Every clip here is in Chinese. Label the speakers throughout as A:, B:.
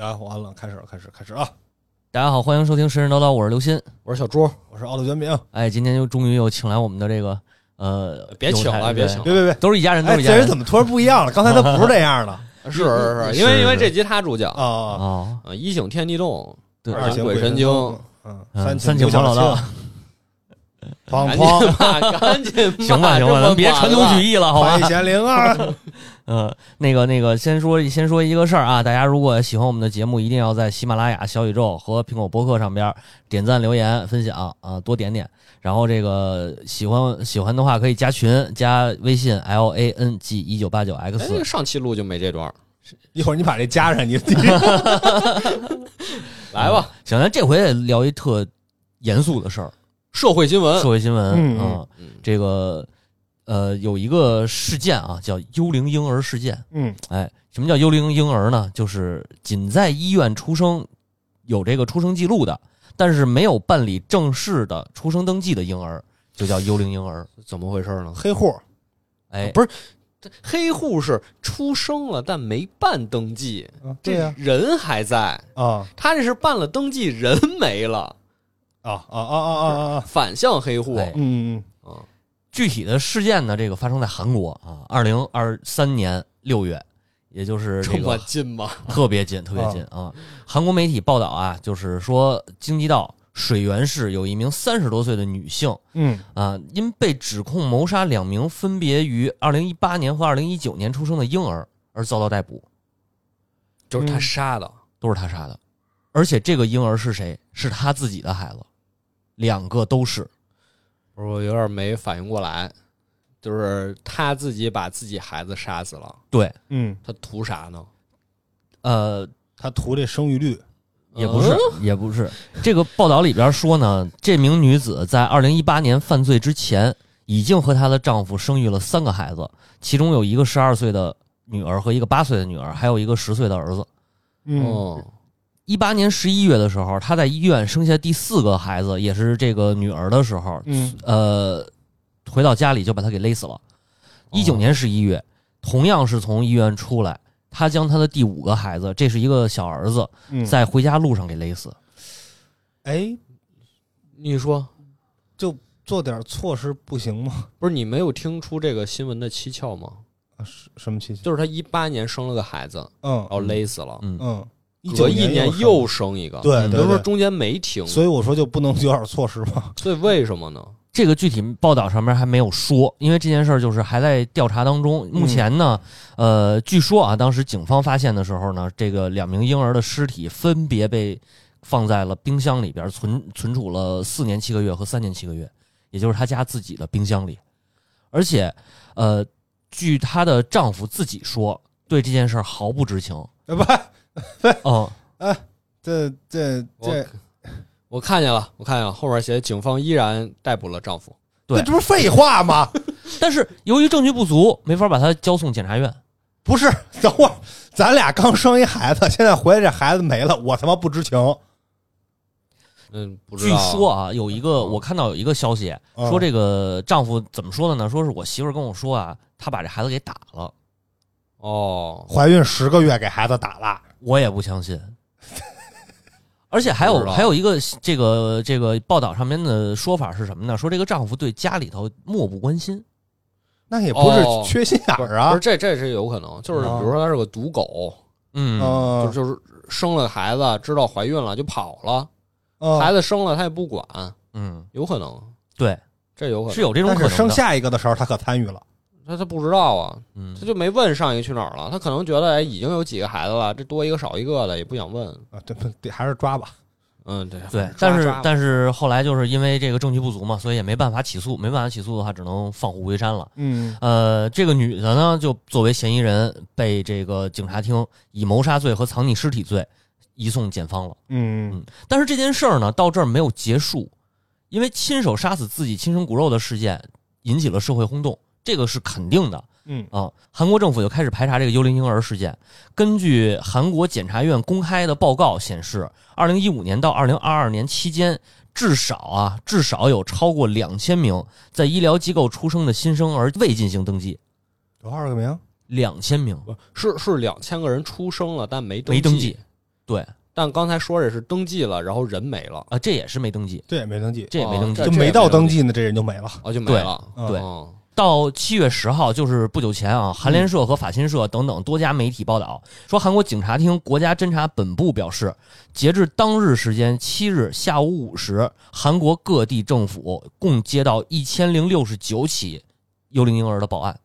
A: 啊，完了，开始了，开始，开始啊！
B: 大家好，欢迎收听《神神叨叨》，我是刘鑫。
C: 我是小朱，
A: 我是奥特卷饼，
B: 哎，今天又终于又请来我们的这个呃，
C: 别请了别请了
A: 别别别！
B: 都是一家人，都
A: 哎，
B: 是一家人。
A: 这人怎么突然不一样了？刚才他不是这样的
C: 是是是，因为因为这集他主讲
A: 啊。
B: 哦，
C: 啊，一请天地动，
B: 对
C: 二请鬼神经，
A: 嗯，三
B: 请黄老道，
A: 砰
C: 赶紧
A: 砰，
C: 吧，赶紧，
B: 行吧行吧，咱别传统举
C: 义。
B: 了，好吧
A: 快？显灵啊！
B: 嗯，那个那个，先说先说一个事儿啊，大家如果喜欢我们的节目，一定要在喜马拉雅、小宇宙和苹果播客上边点赞、留言、分享啊，多点点。然后这个喜欢喜欢的话，可以加群，加微信 l a n g 一九八九 x
C: 哎，上期录就没这段儿，
A: 一会儿你把这加上，你
C: 来吧，
B: 行，咱这回得聊一特严肃的事儿，
C: 社会新闻。
B: 社，会新闻
A: 嗯。
B: 啊，
C: 嗯。
B: 这个呃有一个事件啊，叫幽灵婴儿事件。
A: 嗯。
B: 哎，什么叫幽灵婴儿呢？就是仅在医院出生，有这个出生记录的，但是没有办理正式的出生登记的婴儿，就叫幽灵婴儿。
C: 怎么回事呢？
A: 黑户。
B: 哎，
C: 不是黑户是出生了但没办登记，
A: 啊对呀
C: 这人还在，
A: 啊。
C: 他这是办了登记，人没了，
A: 啊啊啊啊啊啊！
C: 反向黑户。
B: 嗯
A: 嗯
C: 嗯，
B: 具体的事件呢，这个发生在韩国啊，二零二三年六月，也就是
C: 这么
B: 个
C: 近吗？
B: 特别近，特别近啊！韩国媒体报道啊，就是说京畿道水源市有一名三十多岁的女性
A: 嗯
B: 啊，因被指控谋杀两名分别于二零一八年和二零一九年出生的婴儿而遭到逮捕，
C: 就是他
A: 嗯
C: 杀的。
B: 都是他杀的。而且这个婴儿是谁？是他自己的孩子，两个都是。
C: 不是我有点没反应过来，就是他自己把自己孩子杀死了，
B: 对，
A: 嗯，
C: 他图啥呢？
B: 呃，
A: 他图这生育率，
B: 也不是，
C: 嗯
B: 也不是。这个报道里边说呢，这名女子在二零一八年犯罪之前，已经和她的丈夫生育了三个孩子，其中有一个十二岁的女儿和一个八岁的女儿，还有一个十岁的儿子。
A: 嗯
C: 哦，
B: 一八年十一月的时候，她在医院生下第四个孩子，也是这个女儿的时候，
A: 嗯
B: 呃，回到家里就把她给勒死了。一九年十一月，同样是从医院出来，她将她的第五个孩子，这是一个小儿子，
A: 嗯，
B: 在回家路上给勒死。
A: 哎，
C: 你说就
A: 做点措施不行吗？
C: 不是你没有听出这个新闻的蹊跷吗？
A: 啊，什什么蹊跷？
C: 就是他一八年生了个孩子，
A: 嗯
C: 然后勒死了，
B: 嗯，
A: 嗯，
C: 隔一
A: 年
C: 年又生一个，
B: 嗯
A: 对
C: 比如说中间没停，
A: 所以我说就不能有点措施吗？
C: 所以为什么呢？
B: 这个具体报道上面还没有说，因为这件事儿就是还在调查当中。目前呢，呃，据说啊，当时警方发现的时候呢，这个两名婴儿的尸体分别被放在了冰箱里边存存储了四年七个月和三年七个月，也就是他家自己的冰箱里。而且，呃，据她的丈夫自己说，对这件事儿毫不知情。
A: 呃不，
B: 嗯，
A: 这这这
C: 我看见了，我看见了，后面写警方依然逮捕了丈夫。
B: 对
A: 这不是废话吗？
B: 但是由于证据不足，没法把他交送检察院。
A: 不是，等会儿咱俩刚生一孩子，现在回来这孩子没了，我他妈不知情。
C: 嗯，不知
B: 据说啊，有一个我看到有一个消息
A: 嗯
B: 说，这个丈夫怎么说的呢？说是我媳妇跟我说啊，她把这孩子给打了，
C: 哦，
A: 怀孕十个月给孩子打了，
B: 我也不相信。而且还有还有一个这个这个报道上面的说法是什么呢？说这个丈夫对家里头漠不关心。
A: 那也不是
C: 哦
A: 缺心眼儿啊
C: 不是。这这是有可能，就是
A: 啊
C: 比如说他是个赌狗，
B: 嗯，
A: 嗯
C: 就就是生了孩子，知道怀孕了就跑了，
A: 嗯
C: 孩子生了他也不管，
B: 嗯，
C: 有可能，
B: 对，
C: 这有可能
B: 是有这种可能生。
A: 下一个的时候，他可参与了。
C: 他他不知道啊，
B: 嗯
C: 他就没问上一个去哪儿了，他可能觉得哎已经有几个孩子了，这多一个少一个的也不想问，
A: 啊，对不对？还是抓吧。
C: 嗯对
B: 对，但是
C: 抓
B: 但是后来就是因为这个证据不足嘛，所以也没办法起诉，没办法起诉的话，只能放虎归山了。
A: 嗯
B: 呃，这个女的呢，就作为嫌疑人被这个警察厅以谋杀罪和藏匿尸体罪移送检方了。
A: 嗯
B: 但是这件事儿呢，到这儿没有结束，因为亲手杀死自己亲生骨肉的事件引起了社会轰动，这个是肯定的
A: 嗯
B: 啊。韩国政府就开始排查这个幽灵婴儿事件。根据韩国检察院公开的报告显示，二零一五年到二零二二年期间，至少啊，至少有超过两千名在医疗机构出生的新生儿未进行登记，
A: 多少个名？
B: 两千名
C: 不是是两千个人出生了，但没
B: 没登
C: 记
B: 记。对
C: 但刚才说这是登记了，然后人没了，
B: 啊，这也是没登记，
A: 对也没登记，
B: 这也没登记
C: 哦。
A: 就没到登记呢，这人就没了。
C: 哦，就没
B: 对
C: 了。
A: 嗯
B: 对
C: 哦
B: 到七月十号，就是不久前啊，韩联社和法新社等等多家媒体报道说，韩国警察厅国家侦查本部表示，截至当日时间七日下午五时，韩国各地政府共接到一千零六十九起幽灵婴儿的报案，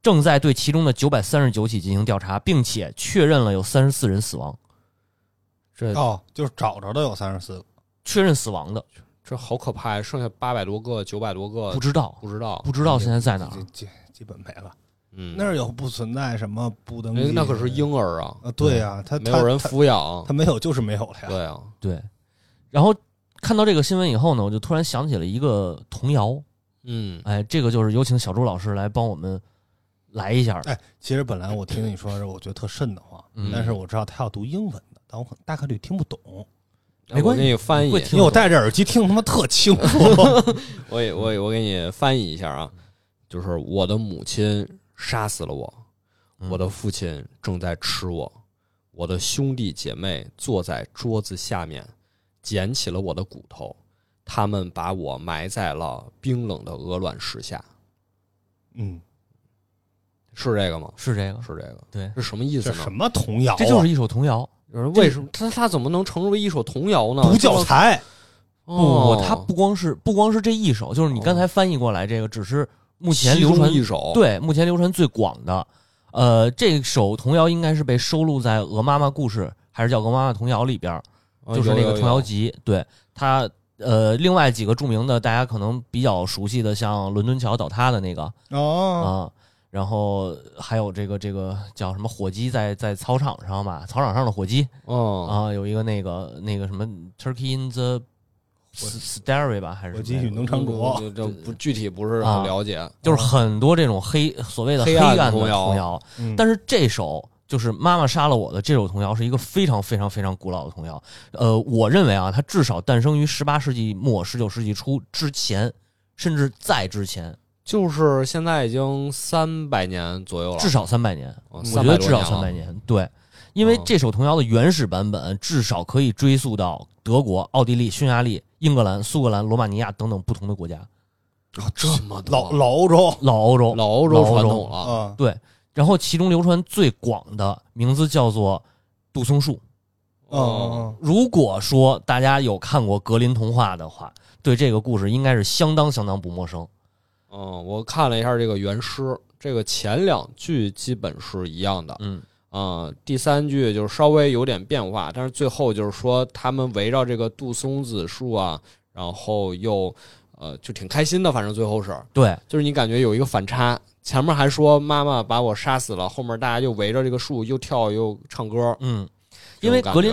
B: 正在对其中的九百三十九起进行调查，并且确认了有三十四人死亡，
C: 这
A: 哦，就是找着的有三十四个，
B: 确认死亡的
C: 这好可怕呀！剩下八百多个、九百多个
B: 不知道，
C: 不知道
B: 不。知道现在在哪儿。
A: 基基基本没了。
C: 嗯，
A: 那儿有不存在什么不登记，
C: 那那可是婴儿啊，
A: 啊，对呀，他
C: 没有人抚养
A: 他。没有就是没有了呀。
C: 对啊，
B: 对，然后看到这个新闻以后呢，我就突然想起了一个童谣。
C: 嗯，
B: 哎，这个就是有请小朱老师来帮我们来一下。
A: 哎，其实本来我听你说的时候，我觉得特瘆得慌，
B: 嗯
A: 但是我知道他要读英文的，但我可能大概率听不懂，
B: 没关系
C: 我给你翻译
B: 会，听
A: 因为我戴着耳机听他妈特清楚。
C: 我也我也我给你翻译一下啊，就是我的母亲杀死了我，
B: 嗯
C: 我的父亲正在吃我，我的兄弟姐妹坐在桌子下面，捡起了我的骨头，他们把我埋在了冰冷的鹅卵石下，
A: 嗯，
C: 是这个吗？
B: 是这个，
C: 是这个，
B: 对，
C: 是什么意思呢
A: 这什？么童谣啊？
B: 这就是一首童谣。
C: 就是为什么他他怎么能成为一首童谣呢？
A: 读教材。
B: 不
C: 哦
B: 不，它不光是不光是这一首，就是你刚才翻译过来这个，只是目前流传
C: 一首，
B: 对目前流传最广的。呃，这首童谣应该是被收录在《鹅妈妈故事》还是叫《鹅妈妈童谣》里边就是那个
C: 有有有
B: 童谣集。对它，呃，另外几个著名的，大家可能比较熟悉的，像伦敦桥倒塌的那个
A: 哦，
B: 啊，然后还有这个这个叫什么火鸡在在操场上吧，操场上的火鸡
C: 哦，
B: 啊，有一个那个那个什么 Turkey in the Starry 吧，还是
A: 我继
B: 什么
A: 续农场主，
C: 这这不具体不是
B: 啊
C: 很了解，
B: 就是很多这种黑所谓的
C: 黑
B: 暗的
C: 童谣
B: 但是这首就是妈妈杀了我的这首童谣是一个非常非常非常古老的童谣。呃，我认为啊，它至少诞生于十八世纪末、十九世纪初之前，甚至在之前，
C: 就是现在已经三百年左右了，
B: 至少三百年。
C: 哦
B: 我觉得至少
C: 300多
B: 三百
C: 年。
B: 对，因为
C: 哦
B: 这首童谣的原始版本至少可以追溯到德国、奥地利、匈牙利、英格兰、苏格兰、罗马尼亚等等不同的国家，
C: 哦这么多
A: 老老欧洲
B: 老欧洲。
C: 老欧洲
B: 老欧洲
C: 传统了，
A: 啊，
B: 对，然后其中流传最广的名字叫做杜松树。
A: 嗯
B: 如果说大家有看过格林童话的话，对这个故事应该是相当相当不陌生。
C: 嗯，我看了一下这个原诗，这个前两句基本是一样的，
B: 嗯，
C: 啊、第三句就是稍微有点变化，但是最后就是说他们围绕这个杜松子树啊，然后又呃就挺开心的，反正最后是，
B: 对，
C: 就是你感觉有一个反差，前面还说妈妈把我杀死了，后面大家就围着这个树又跳又唱歌，
B: 嗯，因为格林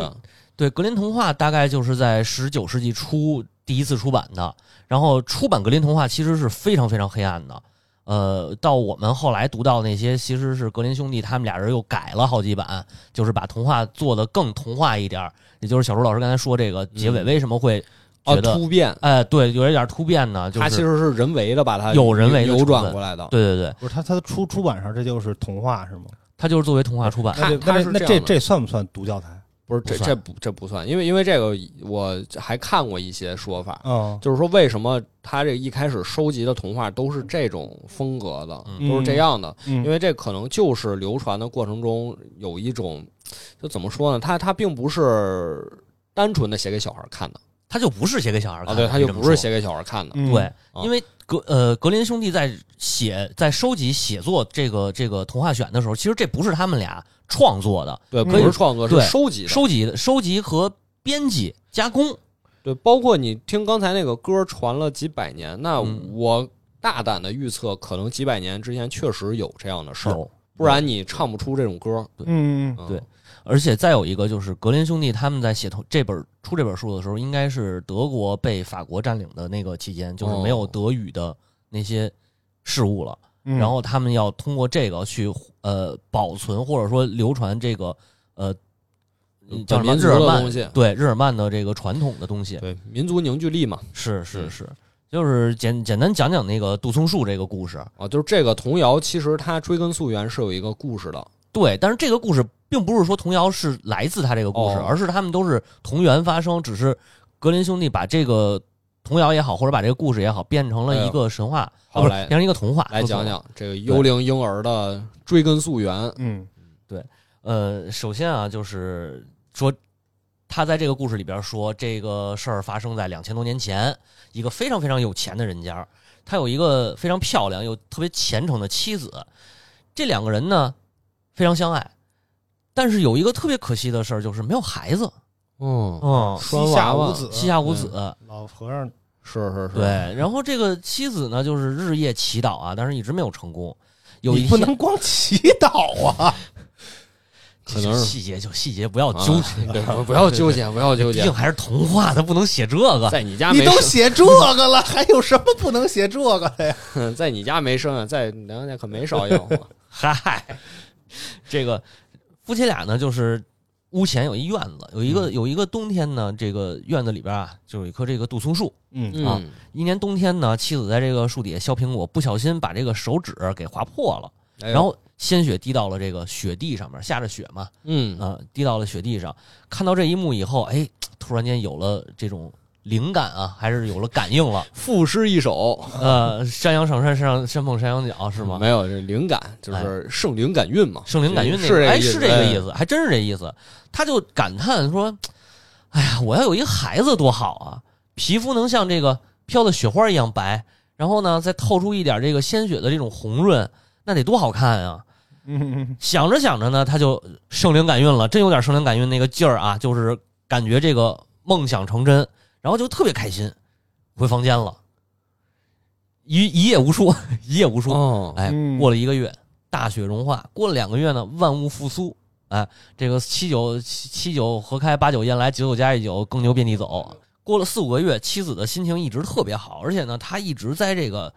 B: 对格林童话大概就是在十九世纪初第一次出版的，然后出版格林童话其实是非常非常黑暗的。呃，到我们后来读到那些，其实是格林兄弟他们俩人又改了好几版，就是把童话做的更童话一点儿。也就是小朱老师刚才说这个结尾
C: 嗯
B: 为什么会
C: 哦
B: 觉得，
C: 突变，
B: 哎、对，有一点突变呢？就是
C: 它其实是人为的把它
B: 有人为
C: 扭转过来的，
B: 对对对，
A: 不是他他出出版上这就是童话是吗？
B: 它就是作为童话出版。
C: 它
A: 那那那这
C: 这
A: 算不算读教材？
C: 不是这这不这不算，因为因为这个我还看过一些说法，
A: 嗯，
C: 就是说为什么他这一开始收集的童话都是这种风格的，
B: 嗯
C: 都是这样的，
A: 嗯。
C: 因为这可能就是流传的过程中有一种，就怎么说呢？他他并不是单纯的写给小孩看的
B: 他就不是写给小孩看
C: 啊，
B: 的，
C: 对，他就不是写给小孩看的，
A: 嗯
B: 对，
C: 啊
B: 因为格呃格林兄弟在写在收集写作这个这个童话选的时候，其实这不是他们俩创作的，
C: 对，
A: 可
C: 不是创作，是收集，
B: 收集的收集和编辑加工。
C: 对，包括你听刚才那个歌传了几百年，那
B: 嗯
C: 我大胆的预测，可能几百年之前确实有这样的事儿，不然你唱不出这种歌。
A: 嗯
C: 嗯
B: 对而且再有一个就是格林兄弟他们在写同这本出这本书的时候，应该是德国被法国占领的那个期间，就是没有
C: 哦。
B: 德语的那些事物了。
A: 嗯。
B: 然后他们要通过这个去呃保存或者说流传这个呃叫什么日耳曼
C: 东西，
B: 对日耳曼的这个传统的东西，
C: 对民族凝聚力嘛，嗯
B: 是是是，就是简简单讲讲那个杜松树这个故事，
C: 啊，就是这个童谣，其实它追根溯源是有一个故事的，
B: 对，但是这个故事并不是说童谣是来自他这个故事，
C: 哦
B: 而是他们都是同源发生，只是格林兄弟把这个童谣也好，或者把这个故事也好，变成了一个神话，啊不是
C: 好来
B: 变成一个童话。
C: 来讲讲这个幽灵婴儿的追根溯源。
A: 嗯对
B: 呃，首先啊，就是说，他在这个故事里边说，这个事儿发生在两千多年前，一个非常非常有钱的人家，他有一个非常漂亮又特别虔诚的妻子，这两个人呢非常相爱，但是有一个特别可惜的事儿，就是没有孩子。
C: 嗯，
B: 嗯，
A: 膝下无子，
B: 膝下无子。
A: 老和尚
C: 是是是，
B: 对，然后这个妻子呢，就是日夜祈祷啊，但是一直没有成功。有
A: 你不
B: 一天，
A: 能光祈祷啊！
C: 可能
B: 细节就细节，不要纠结，
C: 对，不不要纠结，不要纠结
B: 毕竟，还是童话，他不能写这个。
C: 在你家
A: 你
C: 没生，
A: 都写这个了，还有什么不能写这个的呀？
C: 在你家没生啊，在娘家可没少有。
B: 嗨，这个夫妻俩呢，就是屋前有一院子，有一个有一个冬天呢，这个院子里边啊，就有一棵这个杜松树。
A: 嗯
B: 啊
C: 嗯，
B: 一年冬天呢，妻子在这个树底下削苹果，不小心把这个手指给划破了，
C: 哎
B: 然后鲜血滴到了这个雪地上面，下着雪嘛，
C: 嗯
B: 啊、滴到了雪地上。看到这一幕以后，哎，突然间有了这种灵感啊，还是有了感应了。
C: 赋诗一首
B: 呃，山羊上山，山上山碰山羊角是吗？
C: 没有这灵感，就是圣灵感孕嘛，
B: 圣灵感孕那
C: 个
B: 哎，是这个意思，还真是这意思。他就感叹说：“哎呀，我要有一个孩子多好啊！皮肤能像这个飘的雪花一样白，然后呢，再透出一点这个鲜血的这种红润，那得多好看啊！”
A: 嗯，
B: 想着想着呢，他就圣灵感孕了，真有点圣灵感孕那个劲儿啊，就是感觉这个梦想成真，然后就特别开心，回房间了，一一夜无说，一夜无说。
C: 哦，
B: 哎，
A: 嗯
B: 过了一个月，大雪融化，过了两个月呢，万物复苏。哎，这个七九七七九合开，八九雁来，九九加一九，耕牛遍地走。过了四五个月，妻子的心情一直特别好，而且呢，她一直在这个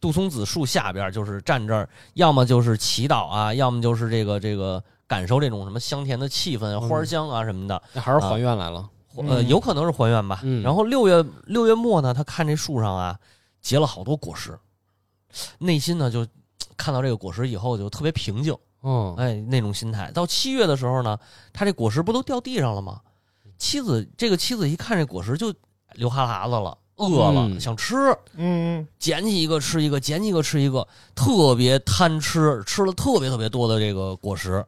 B: 杜松子树下边，就是站这儿，要么就是祈祷啊，要么就是这个这个感受这种什么香甜的气氛、
C: 嗯
B: 花香啊什么的。
C: 那还是还愿来了。
B: 呃，
A: 嗯
B: 有可能是还原吧。
C: 嗯
B: 然后六月六月末呢，他看这树上啊结了好多果实，内心呢就看到这个果实以后就特别平静，
C: 嗯，
B: 哎，那种心态。到七月的时候呢，他这果实不都掉地上了吗？妻子这个妻子一看这果实就流哈喇子了，饿了、
C: 嗯
B: 想吃，
A: 嗯
B: 捡起一个吃一个，捡起一个吃一个，特别贪吃，吃了特别特别多的这个果实。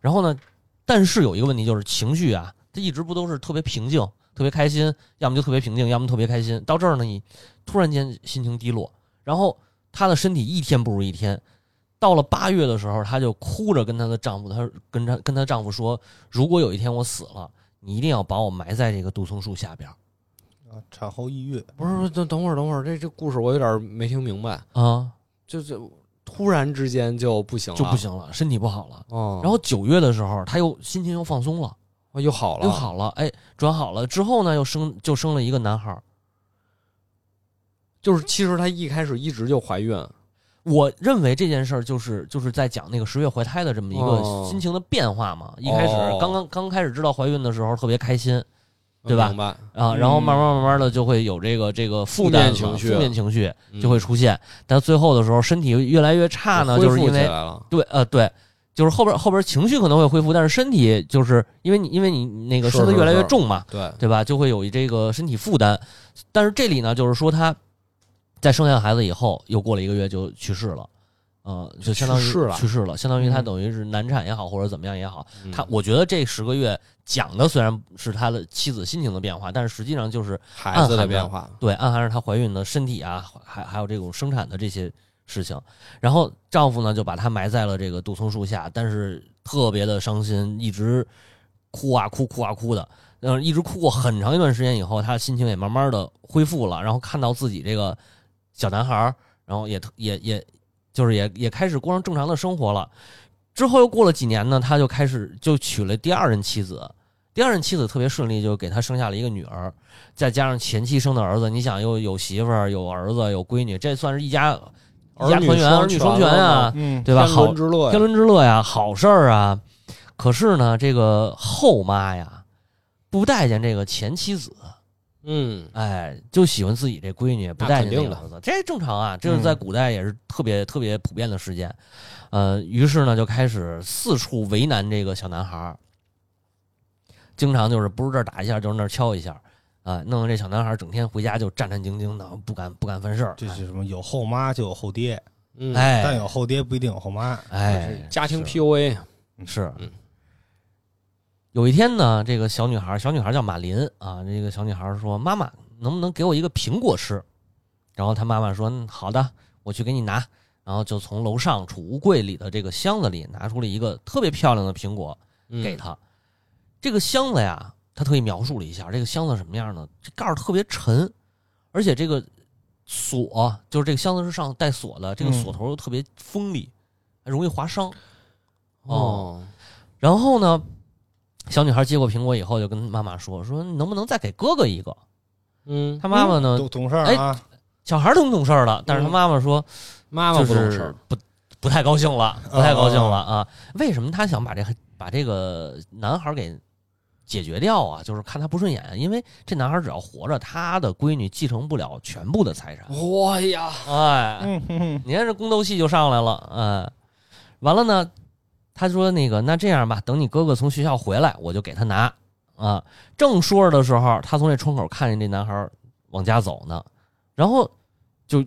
B: 然后呢，但是有一个问题就是情绪啊，他一直不都是特别平静、特别开心，要么就特别平静，要么特别开心。到这儿呢，你突然间心情低落，然后她的身体一天不如一天。到了八月的时候，她就哭着跟她的丈夫，她跟她跟她丈夫说：“如果有一天我死了，你一定要把我埋在这个杜松树下边
A: 啊，产后抑郁，
C: 不是，等等会儿，等会儿，这这故事我有点没听明白，
B: 啊，
C: 就就突然之间就不行了，
B: 就不行了，身体不好了。
C: 哦，
B: 然后九月的时候，她又心情又放松了。”
C: 哦又好了，
B: 又好了，哎，转好了之后呢，又生就生了一个男孩儿。
C: 就是其实她一开始一直就怀孕，
B: 我认为这件事儿就是就是在讲那个十月怀胎的这么一
C: 哦
B: 个心情的变化嘛。一开始
C: 哦
B: 刚刚刚开始知道怀孕的时候特别开心对吧
C: 明白？
B: 啊，
A: 嗯
B: 然后慢慢慢慢的就会有这个这个负
C: 负
B: 担嘛
C: 面情绪
B: 负面情绪
C: 嗯
B: 就会出现。但最后的时候身体越来越差呢，
C: 恢复
B: 就是因为
C: 起来了，
B: 对呃对，就是后边后边情绪可能会恢复，但是身体就是因为你因为你那个
C: 是
B: 身子越来越
C: 是是
B: 重嘛，
C: 对，
B: 对吧？就会有这个身体负担。但是这里呢，就是说他在生下孩子以后，又过了一个月就去世了，呃，就相当于
C: 去世了
B: 去世了，相当于他
A: 嗯
B: 等于是难产也好，或者怎么样也好，
C: 嗯
B: 他我觉得这十个月讲的虽然是他的妻子心情的变化，但是实际上就是
C: 孩子的变化，
B: 对暗含着她怀孕的身体啊，还还有这种生产的这些事情。然后丈夫呢就把她埋在了这个杜松树下，但是特别的伤心，一直哭啊哭哭啊哭的，嗯，一直哭过很长一段时间以后，她心情也慢慢的恢复了，然后看到自己这个小男孩，然后也也也就是也也开始过上正常的生活了。之后又过了几年呢，他就开始就娶了第二任妻子。第二任妻子特别顺利，就给他生下了一个女儿，再加上前妻生的儿子，你想又有媳妇儿、有儿子、有闺女，这算是一家一家
C: 儿女
B: 团圆、
C: 双
B: 儿女双
C: 全
B: 啊，
A: 嗯，
B: 对吧？
C: 天
B: 好
C: 伦之乐呀，
B: 天伦之乐呀，好事儿啊。可是呢，这个后妈呀，不待见这个前妻子，
C: 嗯，
B: 哎，就喜欢自己这闺女，不待见
C: 那肯定的
B: 那个儿子，这正常啊，这是在古代也是特别特别普遍的事件，呃，于是呢就开始四处为难这个小男孩儿，经常就是不是这儿打一下就是那儿敲一下，啊、弄得这小男孩整天回家就战战兢兢的，不敢不敢犯事儿。
A: 这是什么？有后妈就有后爹，
C: 嗯，
A: 但
B: 哎
A: 有后爹不一定有后妈。
B: 哎，
C: 家庭 PUA，
B: 是
C: 嗯。
B: 有一天呢，这个小女孩，小女孩叫马林啊。这个小女孩说：“妈妈，能不能给我一个苹果吃？”然后她妈妈说：“嗯好的，我去给你拿。”然后就从楼上储物柜里的这个箱子里拿出了一个特别漂亮的苹果
C: 嗯
B: 给她。这个箱子呀，她特意描述了一下，这个箱子什么样呢？这盖儿特别沉，而且这个锁就是这个箱子是上带锁的，这个
A: 嗯
B: 锁头又特别锋利，还容易划伤。
C: 哦，
B: 然后呢，小女孩接过苹果以后，就跟妈妈说：“说能不能再给哥哥一个
C: 嗯？”，
B: 他妈妈呢，
A: 懂懂事儿啊，
B: 小孩挺懂事儿的，但是他妈妈说，
C: 妈妈
B: 就是
C: 不懂事儿，
B: 不不太高兴了，不太高兴了啊！为什么他想把这把这个男孩给解决掉啊？就是看他不顺眼，因为这男孩只要活着，他的闺女继承不了全部的财产。
C: 哇呀，
B: 哎，你看这宫斗戏就上来了，哎，完了呢，他说那个那这样吧，等你哥哥从学校回来，我就给他拿啊。正说着的时候，他从这窗口看见这男孩往家走呢，然后就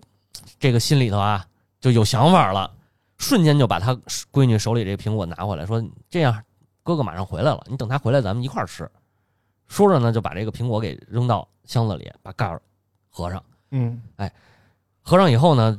B: 这个心里头啊就有想法了，瞬间就把他闺女手里这苹果拿回来，说这样，哥哥马上回来了，你等他回来咱们一块儿吃。说着呢，就把这个苹果给扔到箱子里，把盖儿合上。
A: 嗯哎
B: 合上以后呢，